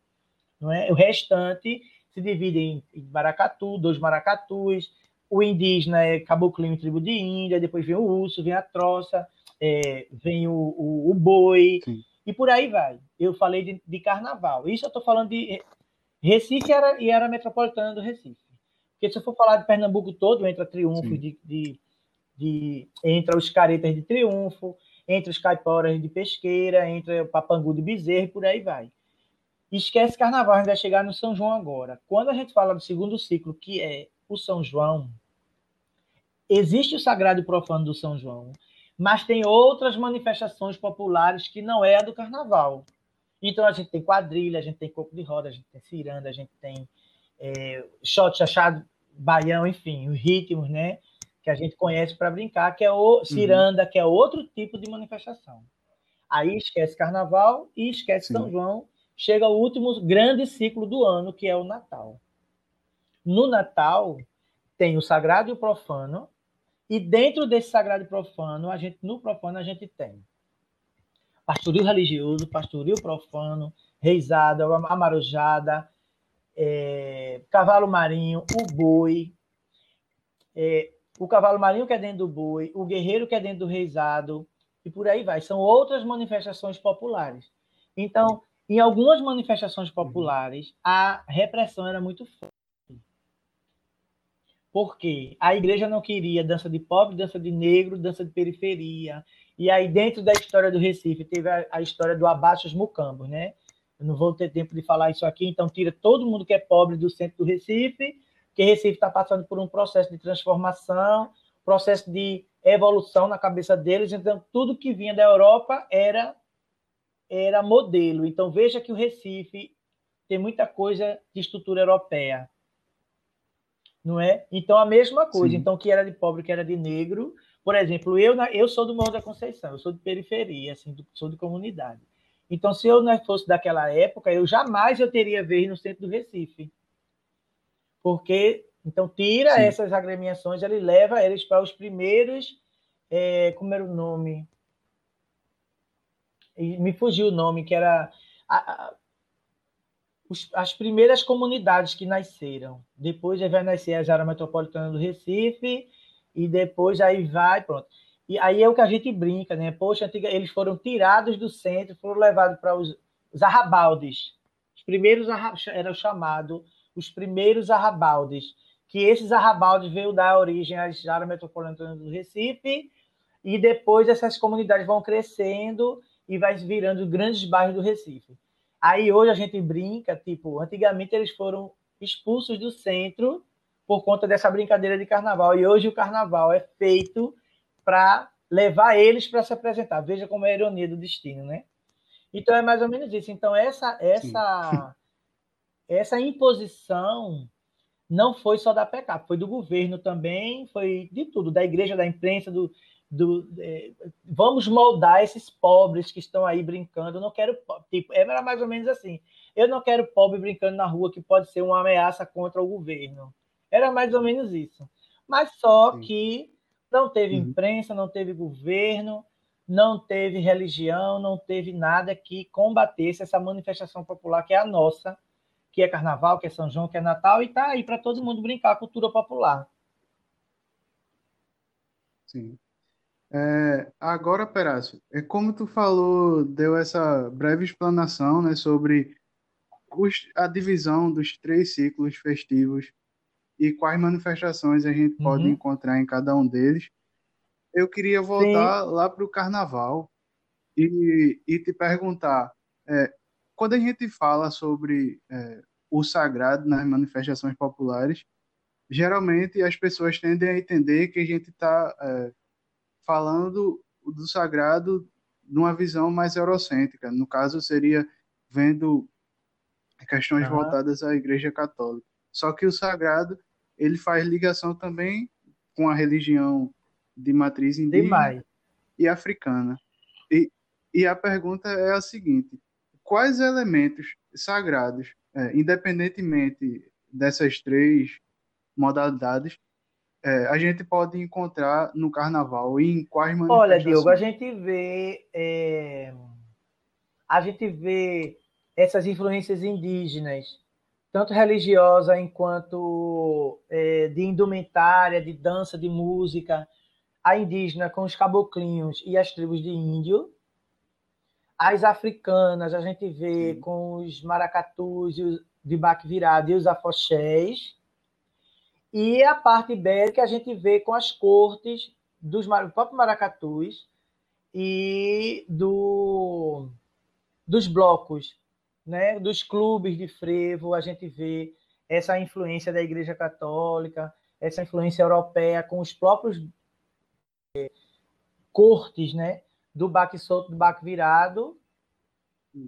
Não é? O restante se divide em, maracatu, dois maracatus, o indígena é caboclinho, tribo de Índia, depois vem o urso, vem a troça, é, vem o, o, o boi, Sim. e por aí vai. Eu falei de, de carnaval. Isso eu estou falando de Recife era, e era metropolitana do Recife. Porque se eu for falar de Pernambuco todo, entra triunfo de, de, de, entra os caretas de triunfo, entre os caiporas de pesqueira, entra o papangu de bezerro e por aí vai. Esquece carnaval, a gente vai chegar no São João agora. Quando a gente fala do segundo ciclo, que é o São João, existe o sagrado e profano do São João, mas tem outras manifestações populares que não é a do carnaval. Então a gente tem quadrilha, a gente tem coco de roda, a gente tem ciranda, a gente tem é, shot, chachado, baião, enfim, os ritmos, né? Que a gente conhece para brincar, que é o uhum. ciranda, uhum. que é outro tipo de manifestação. Aí esquece carnaval e esquece Sim. São João. Chega o último grande ciclo do ano, que é o Natal. No Natal, tem o sagrado e o profano, e dentro desse sagrado e profano, a gente, no profano, a gente tem pastoril religioso, pastoril profano, reizada, amarujada, é, cavalo marinho, o boi, é, o cavalo marinho que é dentro do boi, o guerreiro que é dentro do reizado, e por aí vai. São outras manifestações populares. Então, em algumas manifestações populares, a repressão era muito forte. Porque a igreja não queria dança de pobre, dança de negro, dança de periferia. E aí, dentro da história do Recife, teve a, a história do Abaixo Mucambos, né? Eu não vou ter tempo de falar isso aqui, então tira todo mundo que é pobre do centro do Recife, porque Recife está passando por um processo de transformação, processo de evolução na cabeça deles, então tudo que vinha da Europa era era modelo. Então veja que o Recife tem muita coisa de estrutura europeia não é? Então a mesma coisa, Sim. então que era de pobre, que era de negro, por exemplo, eu eu sou do Morro da Conceição, eu sou de periferia, assim, sou de comunidade. Então se eu não fosse daquela época, eu jamais eu teria vez no centro do Recife. Porque então tira Sim. essas agremiações, ele leva eles para os primeiros é, como era o nome? Me fugiu o nome, que era a, os, as primeiras comunidades que nasceram. Depois vai nascer a área metropolitana do Recife e depois aí vai, pronto. E aí é o que a gente brinca, né? Poxa, antiga, eles foram tirados do centro, foram levados para os, os arrabaldes. Os primeiros eram chamados os primeiros arrabaldes, que esses arrabaldes veio dar origem à área metropolitana do Recife e depois essas comunidades vão crescendo e vai virando grandes bairros do Recife. Aí hoje a gente brinca, tipo, antigamente eles foram expulsos do centro por conta dessa brincadeira de carnaval. E hoje o carnaval é feito para levar eles para se apresentar. Veja como é a ironia do destino, né? Então é mais ou menos isso. Então essa essa essa imposição não foi só da PECAP, foi do governo também, foi de tudo, da igreja, da imprensa, do, do é, vamos moldar esses pobres que estão aí brincando. Eu não quero tipo, era mais ou menos assim. Eu não quero pobre brincando na rua que pode ser uma ameaça contra o governo. Era mais ou menos isso. Mas só Sim. que não teve uhum. imprensa, não teve governo, não teve religião, não teve nada que combatesse essa manifestação popular que é a nossa, que é carnaval, que é São João, que é Natal, e está aí para todo mundo brincar a cultura popular. Sim. É, agora, Perácio, é como tu falou, deu essa breve explanação né, sobre os, a divisão dos três ciclos festivos e quais manifestações a gente pode uhum. encontrar em cada um deles. Eu queria voltar Sim. lá para o carnaval e, e te perguntar: é, quando a gente fala sobre é, o sagrado nas manifestações populares, geralmente as pessoas tendem a entender que a gente está é, falando do sagrado numa visão mais eurocêntrica. No caso, seria vendo questões voltadas à Igreja Católica. Só que o sagrado ele faz ligação também com a religião de matriz indígena Demais. e africana. E, e a pergunta é a seguinte: quais elementos sagrados, é, independentemente dessas três modalidades, é, a gente pode encontrar no carnaval e em quais manifestações? Olha, Diogo, a gente vê é, a gente vê essas influências indígenas tanto religiosa enquanto é, de indumentária, de dança, de música, a indígena com os caboclinhos e as tribos de índio, as africanas a gente vê Sim. com os maracatus os de baque virado e os afoxés, e a parte ibérica a gente vê com as cortes dos próprios maracatus e do, dos blocos né, dos clubes de frevo, a gente vê essa influência da Igreja Católica, essa influência europeia com os próprios é, cortes, né, do baque solto, do baque virado,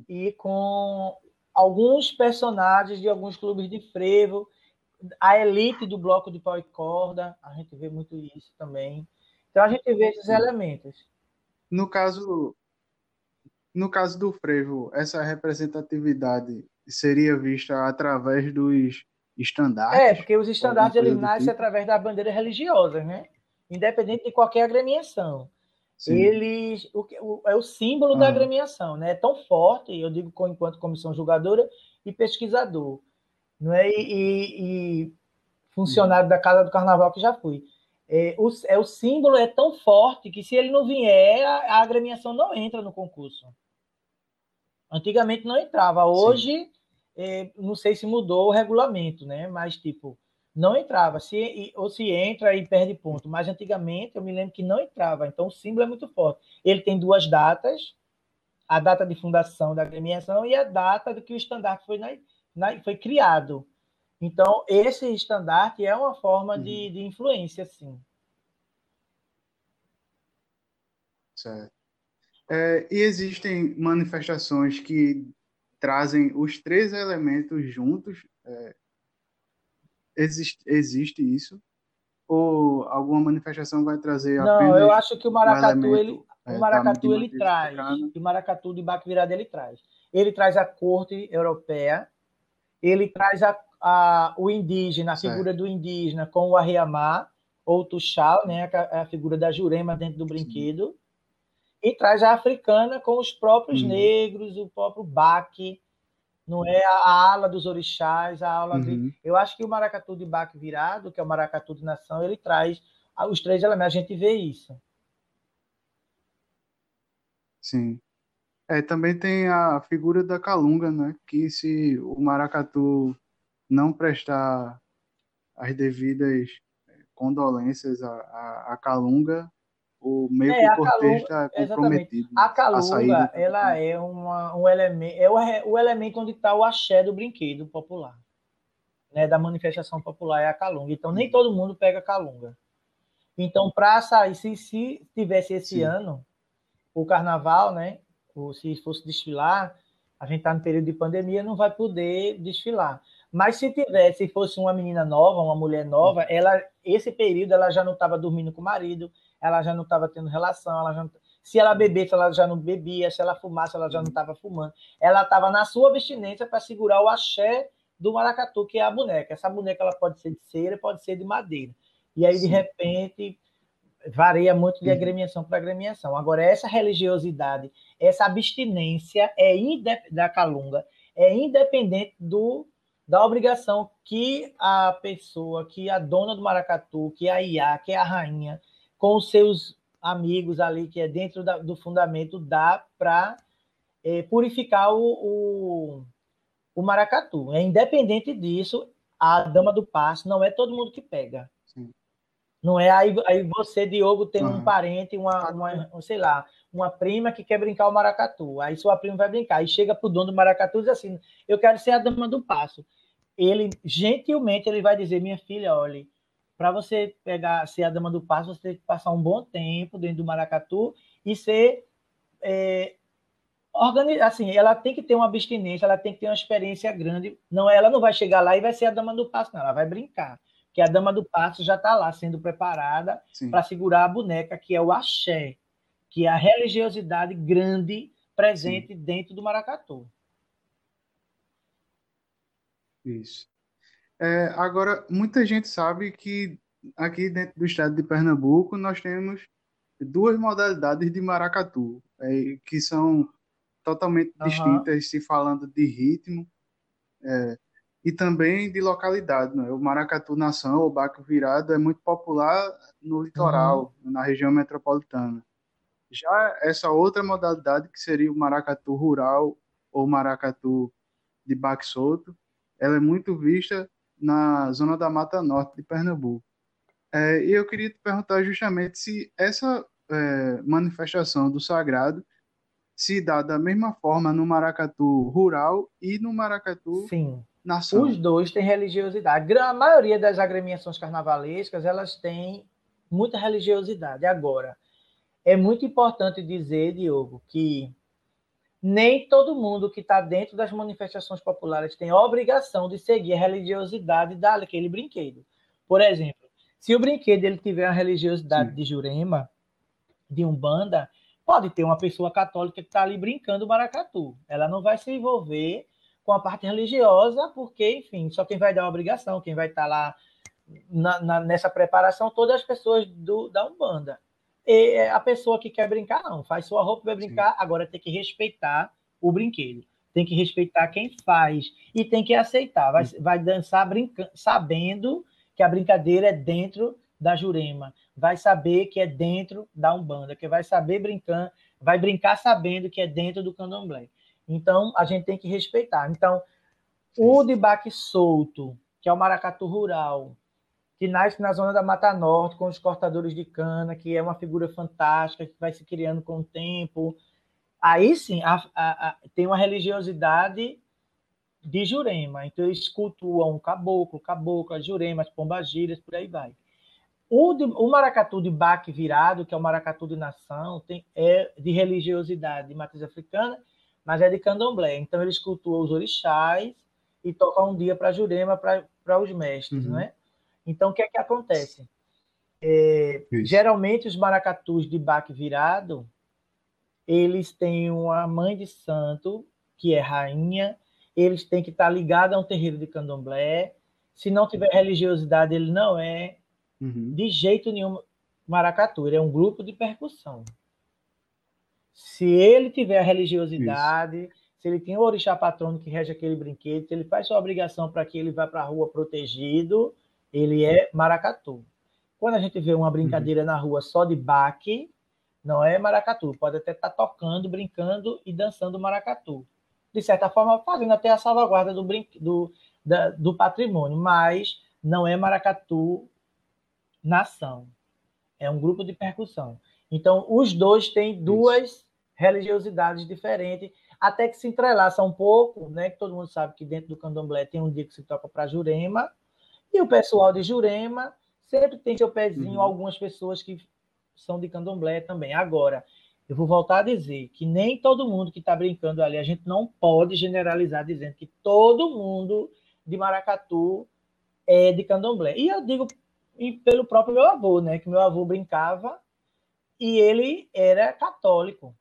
e com alguns personagens de alguns clubes de frevo, a elite do bloco de pau e corda, a gente vê muito isso também. Então a gente vê esses elementos. No caso, no caso do frevo, essa representatividade seria vista através dos estandartes? É, porque os estandartes eles nascem tipo? através da bandeira religiosa, né? Independente de qualquer agremiação. Sim. Eles o, o, é o símbolo ah. da agremiação, né? É tão forte, eu digo enquanto comissão julgadora e pesquisador, não é? E, e, e funcionário da Casa do Carnaval que já fui. É o, é, o símbolo é tão forte que se ele não vier, a, a agremiação não entra no concurso. Antigamente não entrava. Hoje, é, não sei se mudou o regulamento, né? Mas, tipo, não entrava. Se, ou se entra e perde ponto. Mas antigamente eu me lembro que não entrava. Então o símbolo é muito forte. Ele tem duas datas: a data de fundação da agremiação e a data do que o estandarte foi, na, na, foi criado. Então, esse estandarte é uma forma uhum. de, de influência, sim. Certo. É, e existem manifestações que trazem os três elementos juntos. É, existe, existe isso? Ou alguma manifestação vai trazer Não, eu acho que o maracatu, um ele, o é, maracatu ele traz. O maracatu de baque virado ele traz. Ele traz a corte europeia, ele traz a a, o indígena, a figura do indígena com o arriamá, ou tuxal, né, a, a, figura da jurema dentro do brinquedo, Sim. e traz a africana com os próprios uhum. negros, o próprio baque, não é a ala dos orixás, a ala uhum. de... Eu acho que o maracatu de baque virado, que é o maracatu de nação, ele traz os três elementos, a gente vê isso. Sim. É, também tem a figura da calunga, né? Que se o maracatu não prestar as devidas condolências à, à, à Calunga, o meio é, que o cortejo está comprometido. A Calunga, ela é uma, um elemento, é o, o elemento onde está o axé do brinquedo popular, né, da manifestação popular é a Calunga. Então, nem todo mundo pega Calunga. Então, para sair, se, se tivesse esse Sim. ano o carnaval, né, ou se fosse desfilar, a gente está no período de pandemia, não vai poder desfilar. Mas se tivesse, se fosse uma menina nova, uma mulher nova, ela esse período ela já não estava dormindo com o marido, ela já não estava tendo relação, ela já não, se ela bebesse, ela já não bebia, se ela fumasse, ela já não estava fumando. Ela estava na sua abstinência para segurar o axé do maracatu, que é a boneca. Essa boneca ela pode ser de cera, pode ser de madeira. E aí, Sim. de repente, varia muito de agremiação para agremiação. Agora, essa religiosidade, essa abstinência é da calunga é independente do, da obrigação que a pessoa, que a dona do maracatu, que a Iá, que é a rainha, com os seus amigos ali, que é dentro da, do fundamento, dá para é, purificar o, o, o maracatu. É independente disso, a dama do passo não é todo mundo que pega. Não é aí, aí você, Diogo, tem uhum. um parente, uma, uma, sei lá, uma prima que quer brincar o maracatu. Aí sua prima vai brincar. Aí chega pro dono do maracatu e diz assim: Eu quero ser a dama do passo. Ele, gentilmente, ele vai dizer: Minha filha, olhe, para você pegar, ser a dama do passo, você tem que passar um bom tempo dentro do maracatu e ser. É, organiz... assim, ela tem que ter uma abstinência, ela tem que ter uma experiência grande. Não, ela não vai chegar lá e vai ser a dama do passo, não, ela vai brincar que a dama do passo já está lá sendo preparada para segurar a boneca, que é o axé, que é a religiosidade grande presente Sim. dentro do maracatu. Isso. É, agora, muita gente sabe que aqui dentro do estado de Pernambuco nós temos duas modalidades de maracatu, é, que são totalmente uhum. distintas, se falando de ritmo. É, e também de localidade. Né? O maracatu nação, ou baco virado, é muito popular no litoral, uhum. na região metropolitana. Já essa outra modalidade, que seria o maracatu rural ou maracatu de baque solto, ela é muito vista na zona da Mata Norte de Pernambuco. É, e eu queria te perguntar justamente se essa é, manifestação do sagrado se dá da mesma forma no maracatu rural e no maracatu Sim Nação. Os dois têm religiosidade. A maioria das agremiações carnavalescas elas têm muita religiosidade. Agora, é muito importante dizer, Diogo, que nem todo mundo que está dentro das manifestações populares tem a obrigação de seguir a religiosidade daquele brinquedo. Por exemplo, se o brinquedo ele tiver a religiosidade Sim. de Jurema, de Umbanda, pode ter uma pessoa católica que está ali brincando maracatu. Ela não vai se envolver com a parte religiosa, porque, enfim, só quem vai dar a obrigação, quem vai estar tá lá na, na, nessa preparação, todas as pessoas do, da Umbanda. E a pessoa que quer brincar, não, faz sua roupa, vai brincar, Sim. agora tem que respeitar o brinquedo. Tem que respeitar quem faz e tem que aceitar. Vai, vai dançar brincando, sabendo que a brincadeira é dentro da Jurema. Vai saber que é dentro da Umbanda, que vai saber brincar, vai brincar sabendo que é dentro do candomblé. Então, a gente tem que respeitar. Então, o de baque solto, que é o maracatu rural, que nasce na zona da Mata Norte, com os cortadores de cana, que é uma figura fantástica, que vai se criando com o tempo. Aí sim, a, a, a, tem uma religiosidade de Jurema. Então, eles cultuam o caboclo, caboclo, Jurema, as pombagiras, por aí vai. O, de, o maracatu de baque virado, que é o maracatu de nação, tem, é de religiosidade de matriz africana mas é de candomblé. Então eles cultuam os orixás e tocam um dia para Jurema, para os mestres, uhum. né? Então o que é que acontece? É, geralmente os maracatus de baque virado, eles têm uma mãe de santo, que é rainha, eles têm que estar ligados a um terreiro de candomblé. Se não tiver religiosidade, ele não é uhum. de jeito nenhum maracatu, ele é um grupo de percussão. Se ele tiver a religiosidade, Isso. se ele tem o orixá patrono que rege aquele brinquedo, se ele faz sua obrigação para que ele vá para a rua protegido, ele é maracatu. Quando a gente vê uma brincadeira uhum. na rua só de baque, não é maracatu. Pode até estar tá tocando, brincando e dançando maracatu. De certa forma, fazendo até a salvaguarda do, brin... do, da, do patrimônio, mas não é maracatu nação. É um grupo de percussão. Então, os dois têm duas Isso. religiosidades diferentes, até que se entrelaçam um pouco, né? Que todo mundo sabe que dentro do candomblé tem um dia que se toca para Jurema, e o pessoal de Jurema sempre tem seu pezinho, uhum. algumas pessoas que são de candomblé também. Agora, eu vou voltar a dizer que nem todo mundo que está brincando ali, a gente não pode generalizar dizendo que todo mundo de maracatu é de candomblé. E eu digo pelo próprio meu avô, né? Que meu avô brincava e ele era católico.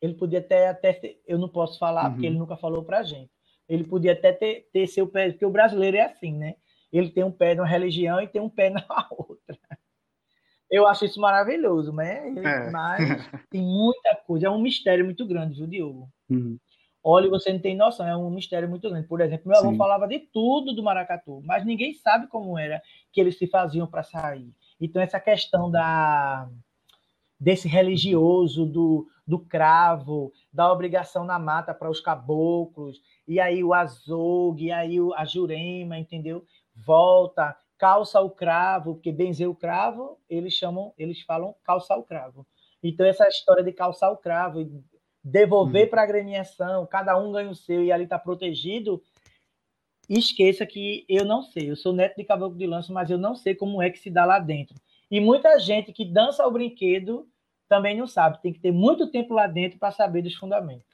Ele podia até, até eu não posso falar uhum. porque ele nunca falou para gente. Ele podia até ter, ter seu pé, porque o brasileiro é assim, né? Ele tem um pé numa religião e tem um pé na outra. Eu acho isso maravilhoso, né? É. Mas tem muita coisa, é um mistério muito grande, viu, Diogo? Uhum. Olha, você não tem noção, é um mistério muito grande. Por exemplo, meu avô Sim. falava de tudo do maracatu, mas ninguém sabe como era que eles se faziam para sair. Então, essa questão da desse religioso, do, do cravo, da obrigação na mata para os caboclos, e aí o azogue, e aí a jurema, entendeu? Volta, calça o cravo, porque benzer o cravo, eles chamam, eles falam calçar o cravo. Então, essa história de calçar o cravo, devolver uhum. para a agremiação, cada um ganha o seu e ali está protegido, esqueça que eu não sei. Eu sou neto de caboclo de lança, mas eu não sei como é que se dá lá dentro. E muita gente que dança o brinquedo também não sabe. Tem que ter muito tempo lá dentro para saber dos fundamentos.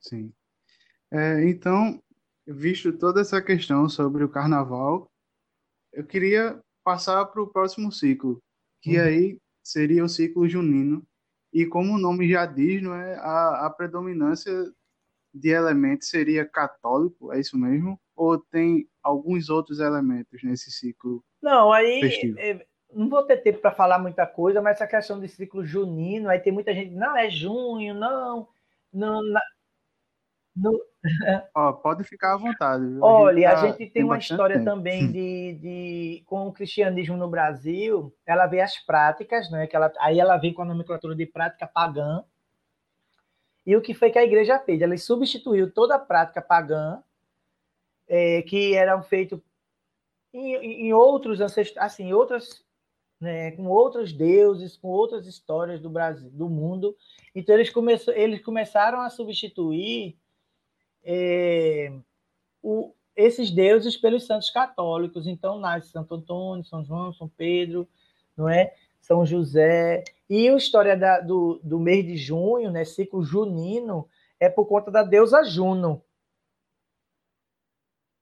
Sim. É, então, visto toda essa questão sobre o carnaval, eu queria passar para o próximo ciclo, que uhum. aí seria o ciclo junino. E como o nome já diz, não é, a, a predominância de elementos seria católico, é isso mesmo? Ou tem alguns outros elementos nesse ciclo? Não, aí é, não vou ter tempo para falar muita coisa, mas essa questão de ciclo junino, aí tem muita gente, não, é junho, não, não, no... Oh, pode ficar à vontade. Viu? Olha, a gente, tá, a gente tem, tem, uma história tempo. também de, de com o cristianismo no Brasil. Ela vê as práticas, né? Que ela, aí ela vem com a nomenclatura de prática pagã. E o que foi que a igreja fez? Ela substituiu toda a prática pagã é, que eram feitos em, em, outros ancestrais, assim, outras, né, com outros deuses, com outras histórias do Brasil, do mundo. Então eles, começou, eles começaram a substituir é, o, esses deuses pelos santos católicos. Então, nasce Santo Antônio, São João, São Pedro, não é? São José. E a história da, do, do mês de junho, né, ciclo junino, é por conta da deusa Juno.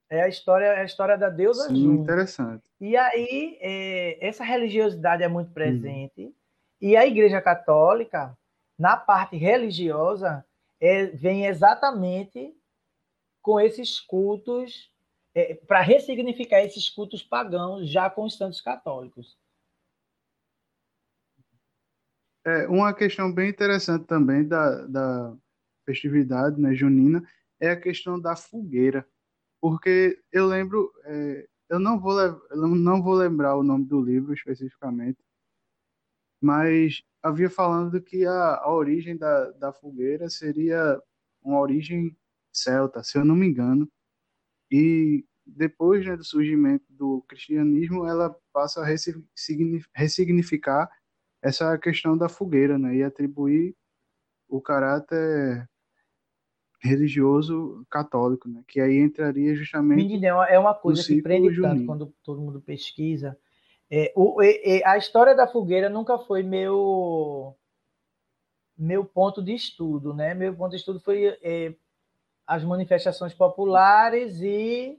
É a história, é a história da deusa Sim, Juno. interessante. E aí, é, essa religiosidade é muito presente. Uhum. E a Igreja Católica, na parte religiosa, é, vem exatamente com esses cultos, é, para ressignificar esses cultos pagãos já com os santos católicos. É, uma questão bem interessante também da, da festividade né, junina é a questão da fogueira. Porque eu lembro, é, eu não vou, eu não vou lembrar o nome do livro especificamente, mas havia falando que a, a origem da, da fogueira seria uma origem celta, se eu não me engano. E depois né, do surgimento do cristianismo, ela passa a ressignificar essa questão da fogueira, né, e atribuir o caráter religioso católico, né, que aí entraria justamente. Menino, é uma coisa que prende junino. tanto quando todo mundo pesquisa. É, o, é, a história da fogueira nunca foi meu meu ponto de estudo, né? Meu ponto de estudo foi é, as manifestações populares e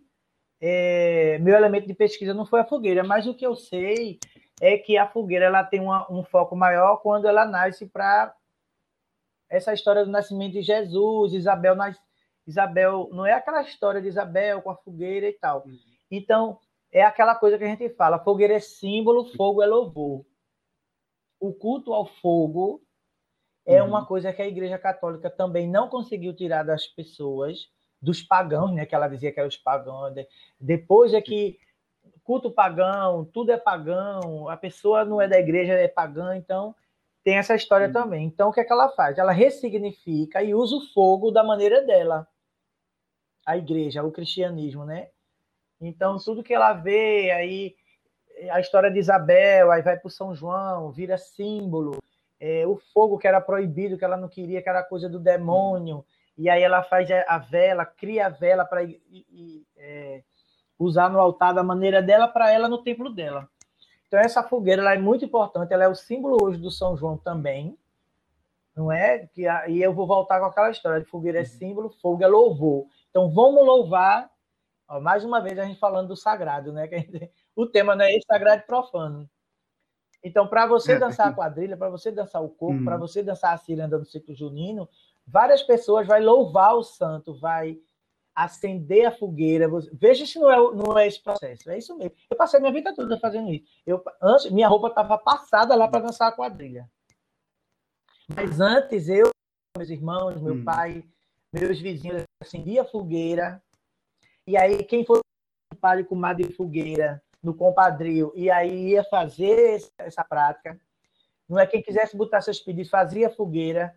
é, meu elemento de pesquisa não foi a fogueira, mas o que eu sei é que a fogueira ela tem uma, um foco maior quando ela nasce para essa história do nascimento de Jesus, Isabel nas, Isabel não é aquela história de Isabel com a fogueira e tal. Uhum. Então é aquela coisa que a gente fala, fogueira é símbolo, fogo é louvor. O culto ao fogo é uhum. uma coisa que a Igreja Católica também não conseguiu tirar das pessoas, dos pagãos, né? Que ela dizia que eram os pagãos. Depois é que culto pagão, tudo é pagão, a pessoa não é da igreja, é pagã, então tem essa história uhum. também. Então o que é que ela faz? Ela ressignifica e usa o fogo da maneira dela. A igreja, o cristianismo, né? Então tudo que ela vê aí a história de Isabel, aí vai para São João, vira símbolo é, o fogo que era proibido, que ela não queria, que era coisa do demônio, e aí ela faz a vela, cria a vela para é, usar no altar da maneira dela, para ela no templo dela. Então essa fogueira ela é muito importante, ela é o símbolo hoje do São João também, Não é? Que, e eu vou voltar com aquela história de fogueira é uhum. símbolo, fogo é louvor. Então vamos louvar. Ó, mais uma vez a gente falando do sagrado, né? Gente, o tema não é esse, sagrado e profano. Então, para você é, dançar a quadrilha, para você dançar o corpo, uhum. para você dançar a ciranda no ciclo junino, várias pessoas vai louvar o santo, vai acender a fogueira. Veja se não é, não é esse processo. É isso mesmo. Eu passei minha vida toda fazendo isso. Eu, antes, minha roupa estava passada lá para dançar a quadrilha. Mas antes, eu, meus irmãos, meu hum. pai, meus vizinhos, acendia a fogueira. E aí, quem for padre com de fogueira no compadrio, e aí ia fazer essa prática. Não é quem quisesse botar seus pedidos, fazia fogueira,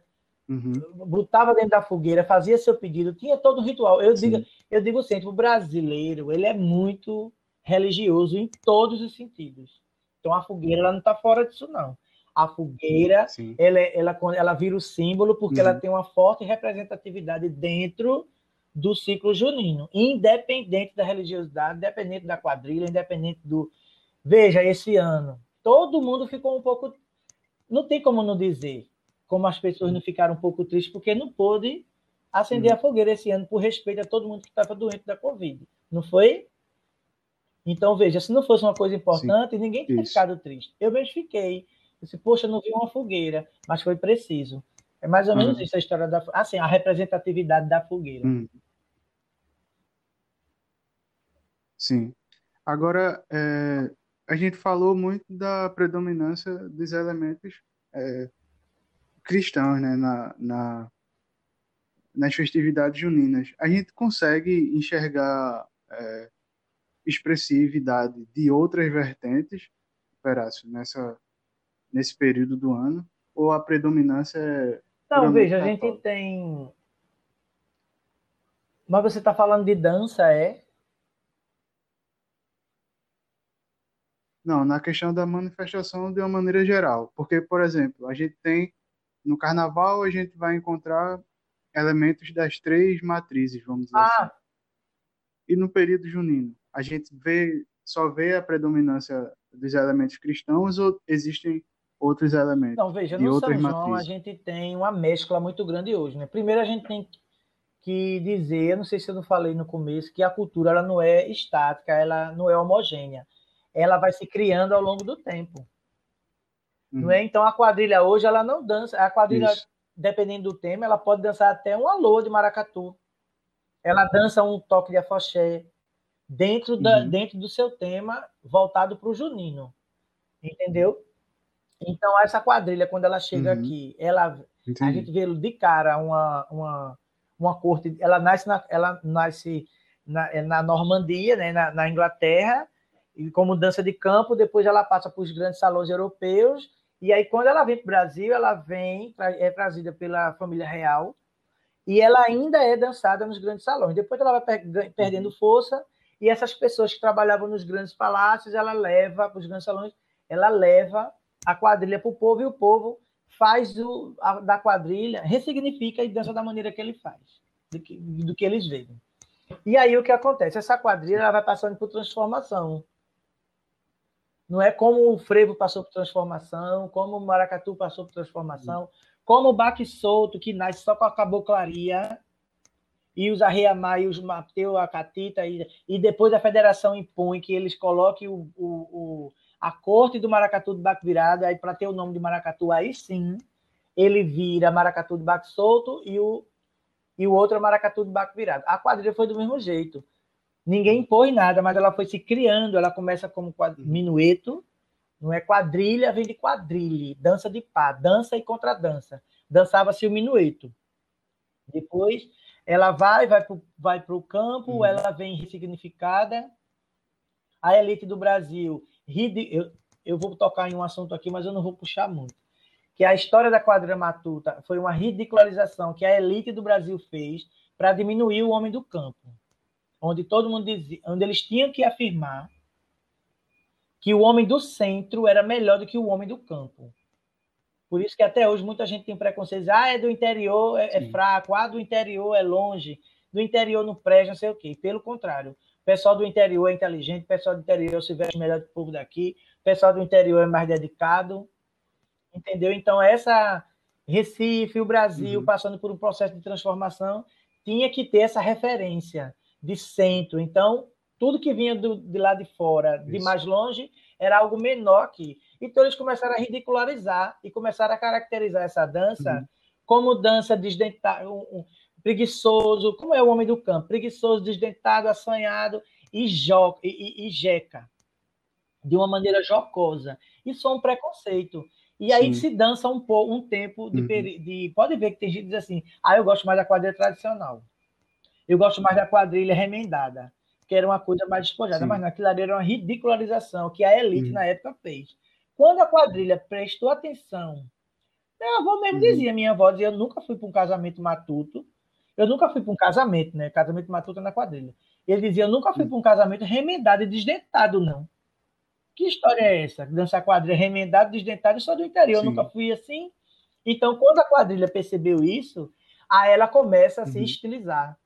uhum. botava dentro da fogueira, fazia seu pedido, tinha todo um ritual. Eu digo, eu digo sempre, o brasileiro, ele é muito religioso em todos os sentidos. Então a fogueira ela não está fora disso, não. A fogueira, ela, ela, ela vira o símbolo porque uhum. ela tem uma forte representatividade dentro do ciclo junino, independente da religiosidade, independente da quadrilha, independente do. Veja, esse ano, todo mundo ficou um pouco. Não tem como não dizer como as pessoas não ficaram um pouco tristes, porque não pôde acender uhum. a fogueira esse ano, por respeito a todo mundo que estava doente da Covid. Não foi? Então, veja, se não fosse uma coisa importante, Sim, ninguém teria ficado triste. Eu mesmo fiquei. Eu disse, poxa, não vi uma fogueira, mas foi preciso. É mais ou menos uhum. isso a história da. Assim, a representatividade da fogueira. Uhum. Sim. Agora, é, a gente falou muito da predominância dos elementos é, cristãos né, na, na, nas festividades juninas. A gente consegue enxergar é, expressividade de outras vertentes, Perácio, nessa, nesse período do ano? Ou a predominância é não, veja, a gente tem. Mas você está falando de dança, é? Não, na questão da manifestação de uma maneira geral. Porque, por exemplo, a gente tem. No carnaval, a gente vai encontrar elementos das três matrizes, vamos dizer ah. assim. E no período junino, a gente vê, só vê a predominância dos elementos cristãos ou existem outros elementos. Então, veja, no São João matrizes. a gente tem uma mescla muito grande hoje. Né? Primeiro a gente tem que dizer, não sei se eu não falei no começo, que a cultura ela não é estática, ela não é homogênea. Ela vai se criando ao longo do tempo. Uhum. Não é? Então a quadrilha hoje ela não dança. A quadrilha, Isso. dependendo do tema, ela pode dançar até um alô de maracatu. Ela dança um toque de afoxé dentro, da, uhum. dentro do seu tema voltado para o junino. Entendeu? Então, essa quadrilha, quando ela chega uhum. aqui, ela, a gente vê de cara uma, uma, uma corte. Ela nasce na, ela nasce na, é na Normandia, né, na, na Inglaterra, e como dança de campo, depois ela passa para os grandes salões europeus, e aí quando ela vem para o Brasil, ela vem, é trazida pela família real, e ela ainda é dançada nos grandes salões. Depois ela vai perdendo uhum. força, e essas pessoas que trabalhavam nos grandes palácios, ela leva para os grandes salões, ela leva a quadrilha para o povo e o povo faz do, a, da quadrilha, ressignifica e dança da maneira que ele faz, do que, do que eles veem. E aí o que acontece? Essa quadrilha ela vai passando por transformação. Não é como o frevo passou por transformação, como o maracatu passou por transformação, como o baque solto, que nasce só com a caboclaria, e os arreamar e os Mateu, a catita, e, e depois a federação impõe que eles coloquem o, o, o a corte do maracatu de baque virado, aí para ter o nome de maracatu, aí sim, ele vira maracatu de baque solto e o, e o outro é maracatu de baque virado. A quadrilha foi do mesmo jeito. Ninguém impôs nada, mas ela foi se criando. Ela começa como minueto, não é quadrilha, vem de quadrilha, dança de pá, dança e contradança. Dançava-se o minueto. Depois ela vai, vai para vai o campo, uhum. ela vem ressignificada. A elite do Brasil eu, eu vou tocar em um assunto aqui, mas eu não vou puxar muito. Que a história da quadrilha matuta foi uma ridicularização que a elite do Brasil fez para diminuir o homem do campo. Onde todo mundo dizia, onde eles tinham que afirmar que o homem do centro era melhor do que o homem do campo. Por isso que até hoje muita gente tem preconceito. Ah, é do interior, é, é fraco. Ah, do interior é longe. Do interior não presta, não sei o quê. Pelo contrário, pessoal do interior é inteligente, o pessoal do interior se veste melhor do que o povo daqui, o pessoal do interior é mais dedicado, entendeu? Então, essa Recife, o Brasil, uhum. passando por um processo de transformação, tinha que ter essa referência de centro. Então, tudo que vinha do, de lá de fora, de Isso. mais longe, era algo menor aqui. Então, eles começaram a ridicularizar e começaram a caracterizar essa dança uhum. como dança desdentada, um, um, preguiçoso, como é o homem do campo, preguiçoso, desdentado, assanhado e, jo, e, e, e jeca, de uma maneira jocosa. Isso é um preconceito. E aí Sim. se dança um pouco, um tempo de, uhum. de, Pode ver que tem gente que diz assim: ah, eu gosto mais da quadrilha tradicional. Eu gosto mais da quadrilha remendada, que era uma coisa mais despojada, Sim. mas naquilo ali era uma ridicularização que a elite uhum. na época fez. Quando a quadrilha prestou atenção, meu avô mesmo uhum. dizia, minha avó dizia, eu nunca fui para um casamento matuto, eu nunca fui para um casamento, né? Casamento matuto na quadrilha. Ele dizia, eu nunca fui para um casamento remendado e desdentado, não. Que história é essa? Dançar quadrilha remendado, desdentado, eu sou do interior, eu nunca fui assim. Então, quando a quadrilha percebeu isso, aí ela começa a se uhum. estilizar.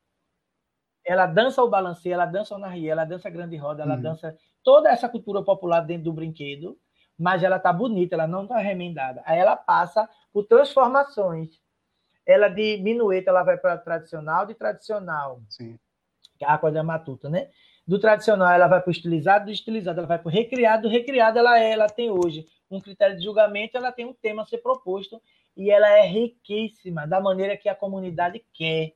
Ela dança o balanceio, ela dança o narria, ela dança grande roda, ela uhum. dança toda essa cultura popular dentro do brinquedo, mas ela tá bonita, ela não tá remendada. Aí ela passa por transformações. Ela de minueta, ela vai para tradicional, de tradicional. Sim. A quadrilha matuta, né? do tradicional ela vai para o estilizado, do estilizado ela vai para o recriado, do recriado ela, é, ela tem hoje um critério de julgamento, ela tem um tema a ser proposto e ela é riquíssima da maneira que a comunidade quer,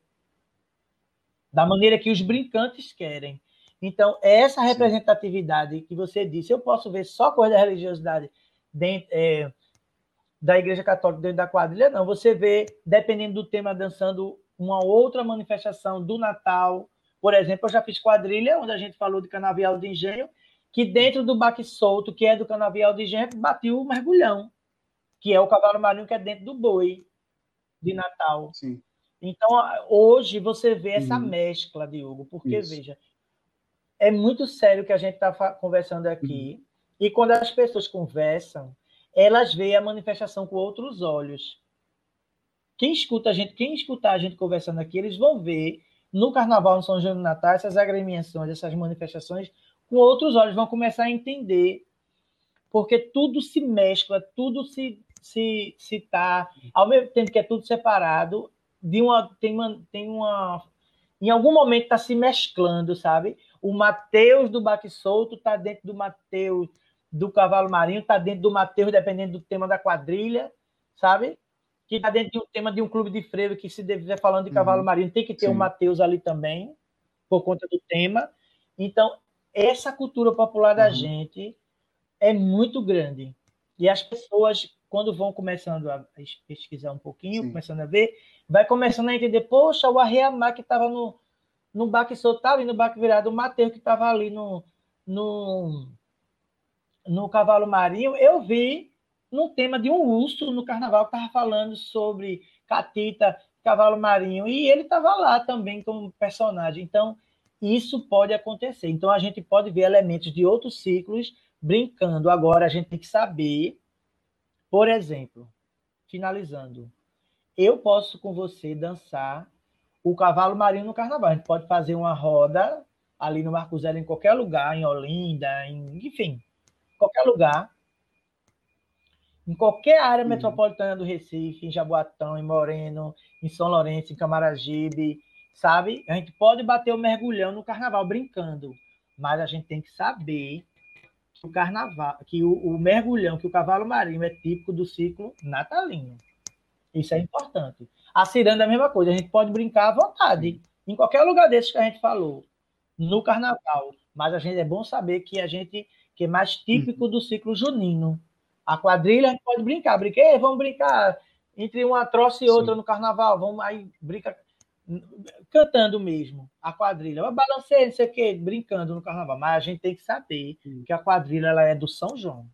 da maneira que os brincantes querem. Então, essa representatividade que você disse, eu posso ver só coisa da religiosidade dentro, é, da Igreja Católica dentro da quadrilha, não. Você vê, dependendo do tema, dançando uma outra manifestação do Natal, por exemplo, eu já fiz quadrilha, onde a gente falou de canavial de engenho, que dentro do baque solto, que é do canavial de engenho, bateu o mergulhão, que é o cavalo marinho que é dentro do boi de Natal. Sim. Então, hoje você vê essa uhum. mescla, Diogo, porque, Isso. veja, é muito sério que a gente está conversando aqui, uhum. e quando as pessoas conversam, elas veem a manifestação com outros olhos. Quem escuta a gente, quem escutar a gente conversando aqui, eles vão ver no Carnaval, no São João do Natal, essas agremiações, essas manifestações, com outros olhos, vão começar a entender, porque tudo se mescla, tudo se se se tá, ao mesmo tempo que é tudo separado, de uma tem uma tem uma em algum momento está se mesclando, sabe? O Mateus do Baque Solto está dentro do Mateus do Cavalo Marinho, está dentro do Mateus, dependendo do tema da quadrilha, sabe? que está dentro de um tema de um clube de freio que se estiver falando de cavalo uhum. marinho, tem que ter o um Mateus ali também, por conta do tema. Então, essa cultura popular da uhum. gente é muito grande. E as pessoas, quando vão começando a pesquisar um pouquinho, Sim. começando a ver, vai começando a entender, poxa, o Arreamar que estava no, no baque estava ali no baque virado, o Mateus que estava ali no, no, no cavalo marinho, eu vi no tema de um urso no carnaval que estava falando sobre catita, cavalo marinho, e ele estava lá também como personagem. Então, isso pode acontecer. Então, a gente pode ver elementos de outros ciclos brincando. Agora, a gente tem que saber, por exemplo, finalizando, eu posso com você dançar o cavalo marinho no carnaval. A gente pode fazer uma roda ali no Marco Zero, em qualquer lugar, em Olinda, em, enfim, qualquer lugar em qualquer área uhum. metropolitana do Recife, em Jaboatão, em Moreno, em São Lourenço, em Camaragibe, sabe? A gente pode bater o mergulhão no carnaval brincando, mas a gente tem que saber que o carnaval, que o, o mergulhão, que o cavalo marinho é típico do ciclo natalino. Isso é importante. A ciranda é a mesma coisa, a gente pode brincar à vontade, em qualquer lugar desses que a gente falou, no carnaval, mas a gente é bom saber que a gente que é mais típico uhum. do ciclo junino. A quadrilha a gente pode brincar, brinquei, vamos brincar entre uma troça e outra Sim. no carnaval, vamos aí brincar cantando mesmo a quadrilha. Eu balancei, não sei o quê, brincando no carnaval, mas a gente tem que saber Sim. que a quadrilha ela é do São João.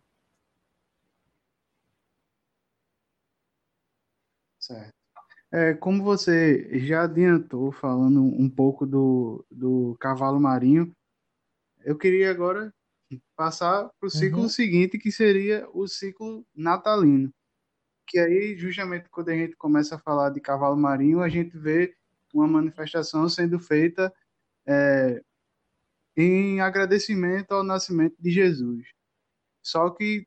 Certo. É, como você já adiantou falando um pouco do, do cavalo marinho, eu queria agora passar para o ciclo uhum. seguinte, que seria o ciclo natalino. Que aí, justamente quando a gente começa a falar de cavalo marinho, a gente vê uma manifestação sendo feita é, em agradecimento ao nascimento de Jesus. Só que,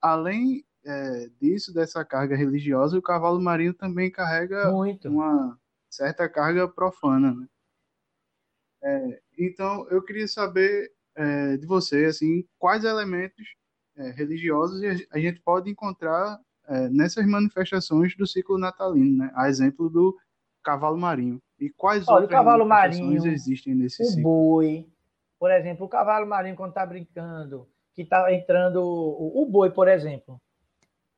além é, disso, dessa carga religiosa, o cavalo marinho também carrega Muito. uma certa carga profana, né? É, então, eu queria saber é, de você, assim, quais elementos é, religiosos a gente pode encontrar é, nessas manifestações do ciclo natalino, né? A exemplo do cavalo marinho. E quais Olha, o outras cavalo marinho, existem nesse o ciclo? boi, por exemplo, o cavalo marinho quando está brincando, que está entrando o, o boi, por exemplo.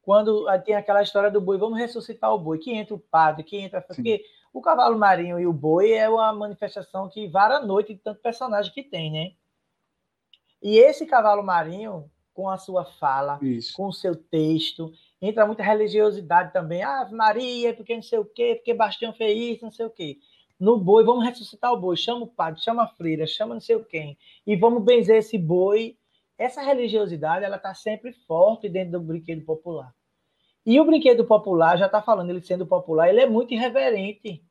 Quando tem aquela história do boi, vamos ressuscitar o boi, que entra o padre, que entra. Sim. Porque o cavalo marinho e o boi é uma manifestação que vara a noite de tanto personagem que tem, né? E esse cavalo marinho, com a sua fala, Isso. com o seu texto, entra muita religiosidade também. Ah, Maria, porque não sei o quê, porque Bastião fez isso, não sei o quê. No boi, vamos ressuscitar o boi, chama o padre, chama a freira, chama não sei quem, e vamos benzer esse boi. Essa religiosidade, ela está sempre forte dentro do brinquedo popular. E o brinquedo popular, já está falando, ele sendo popular, ele é muito irreverente.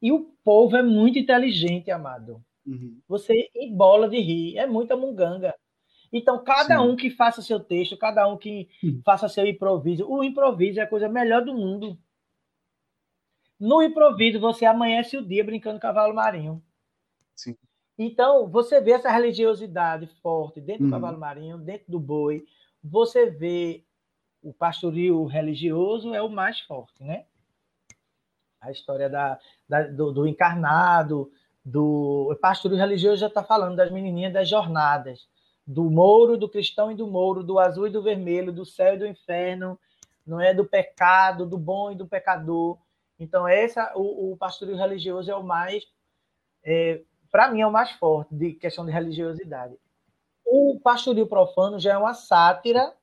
E o povo é muito inteligente, amado. Uhum. Você embola de rir, é muita munganga. Então, cada Sim. um que faça seu texto, cada um que Hum. faça seu improviso. O improviso é a coisa melhor do mundo. No improviso, você amanhece o dia brincando cavalo marinho. Sim. Então, você vê essa religiosidade forte dentro do Uhum. cavalo marinho, dentro do boi. Você vê o pastoril religioso é o mais forte, né? A história da, da- do, do encarnado, do o pastoril religioso já está falando das menininhas das jornadas, do mouro, do cristão e do mouro, do azul e do vermelho, do céu e do inferno, não é do pecado, do bom e do pecador. Então essa o, o pastoril religioso é o mais para mim é o mais forte de questão de religiosidade. O pastoril profano já é uma sátira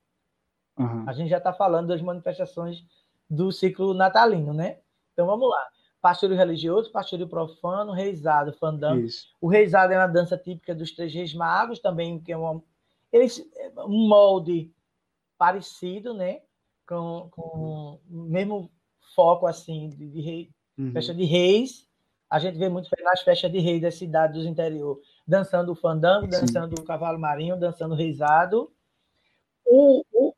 Aham. a gente já está falando das manifestações do ciclo natalino, né? Então vamos lá. Pastoril religioso, pastoril profano, reizado, fandango. Isso. O reizado é uma dança típica dos três reis magos, também que é uma, eles, um molde parecido, né? Com, com o mesmo foco assim de, de rei, Uhum. festa de reis. A gente vê muito nas festas de reis das cidades do interior, dançando o fandango, Sim. dançando o cavalo marinho, dançando o reizado. O, o,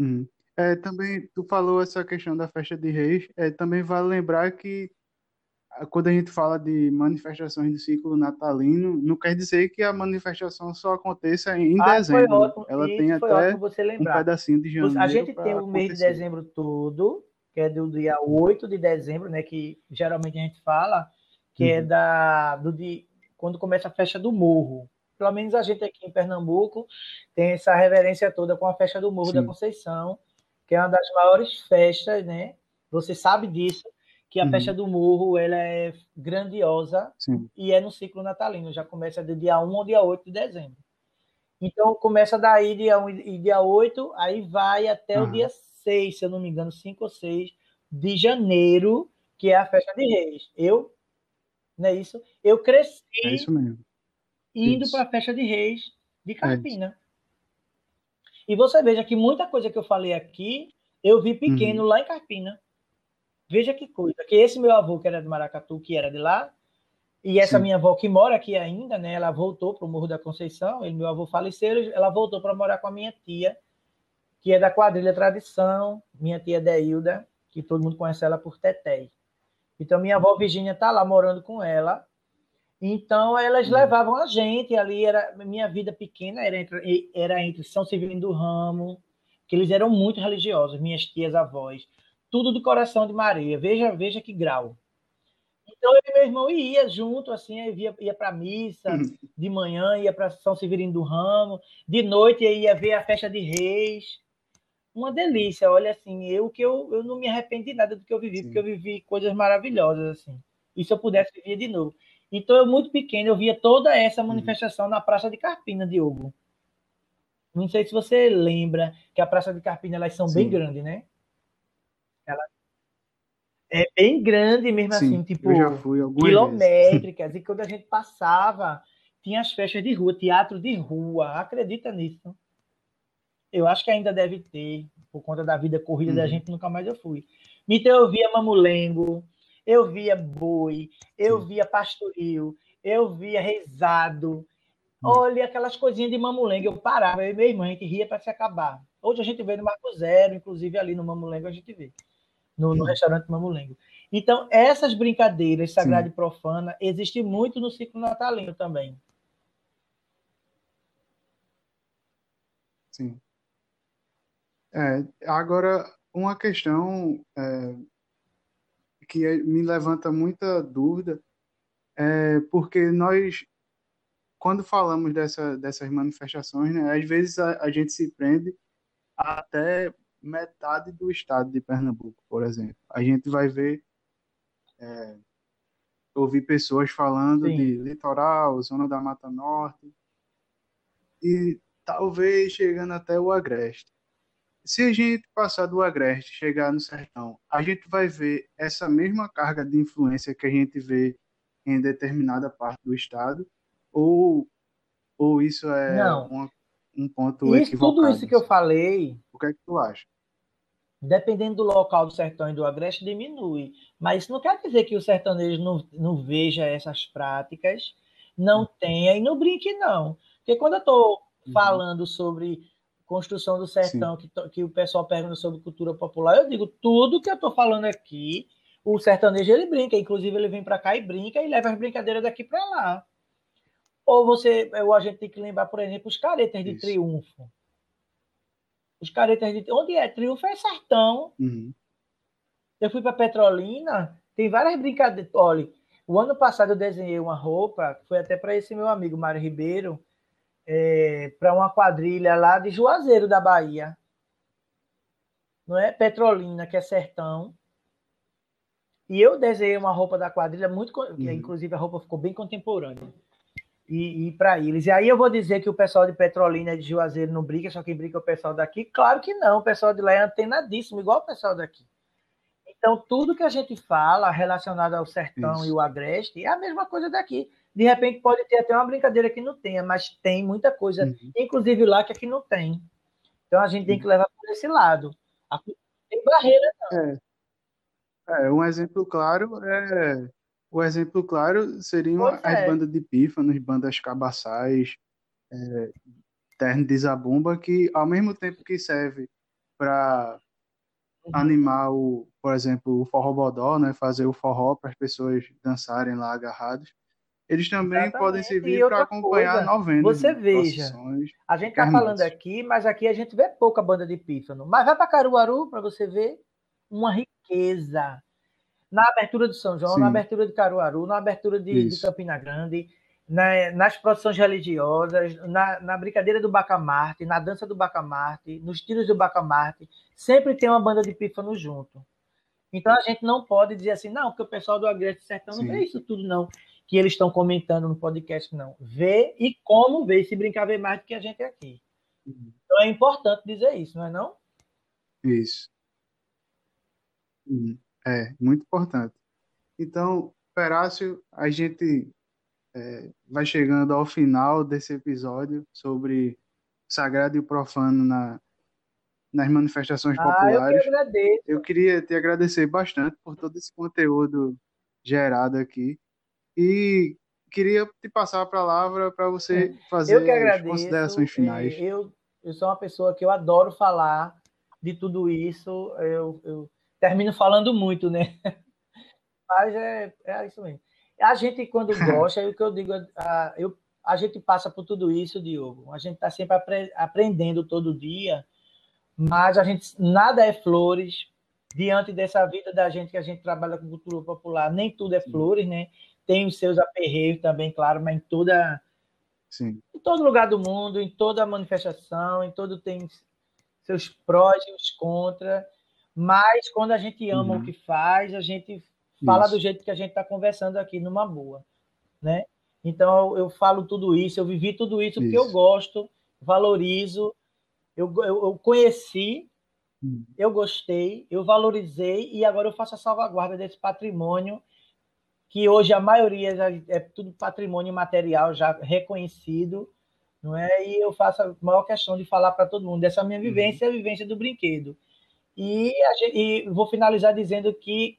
Uhum. É, também, tu falou essa questão da festa de reis, é, também vale lembrar que quando a gente fala de manifestações do ciclo natalino, não quer dizer que a manifestação só aconteça em Ah, dezembro, ótimo. Ela Isso tem até você um lembrar. pedacinho de A janeiro gente para tem o mês de dezembro todo, que é do dia 8 de dezembro, né? Que geralmente a gente fala, que é Uhum. da, do de, quando começa a festa do morro. Pelo menos a gente aqui em Pernambuco tem essa reverência toda com a festa do Morro da Sim. Conceição, que é uma das maiores festas, né? Você sabe disso, que a Uhum. festa do Morro ela é grandiosa Sim. e é no ciclo natalino, já começa do dia 1 ao dia 8 de dezembro. Então começa daí dia 1 e dia 8, aí vai até o Aham. dia 6, se eu não me engano, 5 ou 6 de janeiro, que é a festa de Reis. Eu, não é isso? Eu cresci É isso indo para a festa de Reis de Carpina. E você veja que muita coisa que eu falei aqui, eu vi pequeno Uhum. lá em Carpina. Veja que coisa. Que esse meu avô, que era de Maracatu, que era de lá, e essa Sim. minha avó que mora aqui ainda, né? Ela voltou para o Morro da Conceição, ele, meu avô faleceu, ela voltou para morar com a minha tia, que é da quadrilha Tradição, minha tia Deilda, que todo mundo conhece ela por Teté. Então minha avó Virgínia está lá morando com ela. Então elas Uhum. levavam a gente ali, era minha vida pequena era entre, era entre São Severino do Ramo, que eles eram muito religiosos, minhas tias avós, tudo do coração de Maria. Veja, veja que grau. Então eu e meu irmão ia junto, assim, aí ia, ia para missa, Uhum. de manhã ia para São Severino do Ramo, de noite ia ver a festa de Reis. Uma delícia, olha assim, eu que eu, eu não me arrependi nada do que eu vivi, Sim. porque eu vivi coisas maravilhosas assim. E se eu pudesse viver de novo. Então eu muito pequeno eu via toda essa Uhum. manifestação na Praça de Carpina, Diogo. Não sei se você lembra que a Praça de Carpina elas são bem Sim. grandes, né? Ela é bem grande mesmo Sim, assim, tipo eu já fui algumas vezes. quilométricas, e quando a gente passava, tinha as festas de rua, teatro de rua, acredita nisso? Eu acho que ainda deve ter, por conta da vida corrida da Uhum. gente, nunca mais eu fui. Então eu via mamulengo, eu via boi, eu Sim. via pastoril, eu via rezado. Olha, aquelas coisinhas de mamulengo, eu parava, eu e minha irmã, gente ria para se acabar. Hoje a gente vê no Marco Zero, inclusive ali no Mamulengo a gente vê, no, no restaurante Mamulengo. Então, essas brincadeiras sagrada Sim. e profana existem muito no ciclo natalino também. Sim. É, agora, uma questão é, que me levanta muita dúvida é porque nós, quando falamos dessa, dessas manifestações, né, às vezes a, a gente se prende até metade do estado de Pernambuco, por exemplo. A gente vai ver, é, ouvir pessoas falando Sim. de litoral, zona da Mata Norte, e talvez chegando até o Agreste. Se a gente passar do Agreste chegar no Sertão, a gente vai ver essa mesma carga de influência que a gente vê em determinada parte do estado, ou, ou isso é uma um ponto isso, equivocado. Tudo isso que eu falei. O que é que tu acha? Dependendo do local do sertão e do agreste, diminui. Mas isso não quer dizer que o sertanejo não, não veja essas práticas, não uhum. tenha e não brinque, não. Porque quando eu estou uhum. falando sobre construção do sertão, que, que o pessoal pergunta sobre cultura popular, eu digo tudo que eu estou falando aqui, o sertanejo ele brinca, inclusive ele vem para cá e brinca e leva as brincadeiras daqui para lá. Ou você, ou a gente tem que lembrar, por exemplo, os caretas de Isso. triunfo. Os caretas de onde é triunfo é sertão. Uhum. Eu fui para Petrolina, tem várias brincadeiras. Olha, o ano passado eu desenhei uma roupa, foi até para esse meu amigo Mário Ribeiro, é, para uma quadrilha lá de Juazeiro da Bahia. Não é? Petrolina, que é sertão. E eu desenhei uma roupa da quadrilha muito, uhum. inclusive a roupa ficou bem contemporânea e, e para eles. E aí eu vou dizer que o pessoal de Petrolina e de Juazeiro não briga, só quem briga é o pessoal daqui? Claro que não, o pessoal de lá é antenadíssimo, igual o pessoal daqui. Então, tudo que a gente fala relacionado ao sertão Isso. e o agreste é a mesma coisa daqui. De repente, pode ter até uma brincadeira que não tenha, mas tem muita coisa, uhum. inclusive lá, que aqui não tem. Então, a gente tem que levar por esse lado. Tem barreira, não. É. É, um exemplo claro é o exemplo claro seriam as é. bandas de pífanos, bandas cabaçais, é, terno de zabumba, que ao mesmo tempo que serve para uhum. animar o, por exemplo, o forró bodó, né, fazer o forró para as pessoas dançarem lá agarrados, eles também Exatamente. podem servir para acompanhar coisa, novenas. Você veja, a gente está falando aqui, mas aqui a gente vê pouca banda de pífano. Mas vai para Caruaru para você ver uma riqueza na abertura de São João, Sim. na abertura de Caruaru, na abertura de, de Campina Grande, na, nas produções religiosas, na, na, brincadeira do Bacamarte, na dança do Bacamarte, nos tiros do Bacamarte, sempre tem uma banda de pífano junto. Então a gente não pode dizer assim, não, porque o pessoal do Agreste Sertão Sim. não vê isso tudo, não, que eles estão comentando no podcast, não. Vê e como vê, se brincar, vê mais do que a gente aqui. Então é importante dizer isso, não é não? Isso. Uhum. É, muito importante. Então, Perácio, a gente é, vai chegando ao final desse episódio sobre sagrado e profano na, nas manifestações ah, populares. Eu, eu queria te agradecer bastante por todo esse conteúdo gerado aqui e queria te passar a palavra para você fazer as considerações finais. Eu, eu sou uma pessoa que eu adoro falar de tudo isso. Eu, eu termino falando muito, né? Mas é, é isso mesmo. A gente, quando gosta, é o que eu digo, a, eu, a gente passa por tudo isso, Diogo. A gente está sempre apre, aprendendo todo dia, mas a gente nada é flores diante dessa vida da gente que a gente trabalha com cultura popular. Nem tudo é flores, né? Tem os seus aperreios também, claro, mas em toda Sim. em todo lugar do mundo, em toda manifestação, em todo tem seus prós e os contras. Mas quando a gente ama uhum. o que faz, a gente fala isso. do jeito que a gente está conversando aqui, numa boa, né? Então eu, falo tudo isso, eu vivi tudo isso, isso. porque eu gosto, valorizo, eu, eu, eu conheci, uhum. eu gostei, eu valorizei e agora eu faço a salvaguarda desse patrimônio que hoje a maioria já é tudo patrimônio material já reconhecido, não é? E eu faço a maior questão de falar para todo mundo dessa minha uhum. vivência, uhum. a vivência do brinquedo. E, gente, e vou finalizar dizendo que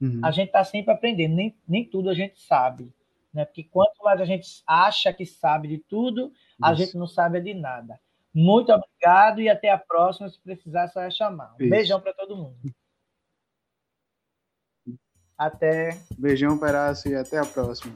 uhum. a gente está sempre aprendendo, nem, nem tudo a gente sabe. Né? Porque quanto mais a gente acha que sabe de tudo, a Isso. gente não sabe de nada. Muito obrigado e até a próxima. Se precisar, só é chamar. Um Isso. beijão para todo mundo. Até. Beijão, Perácio, e até a próxima.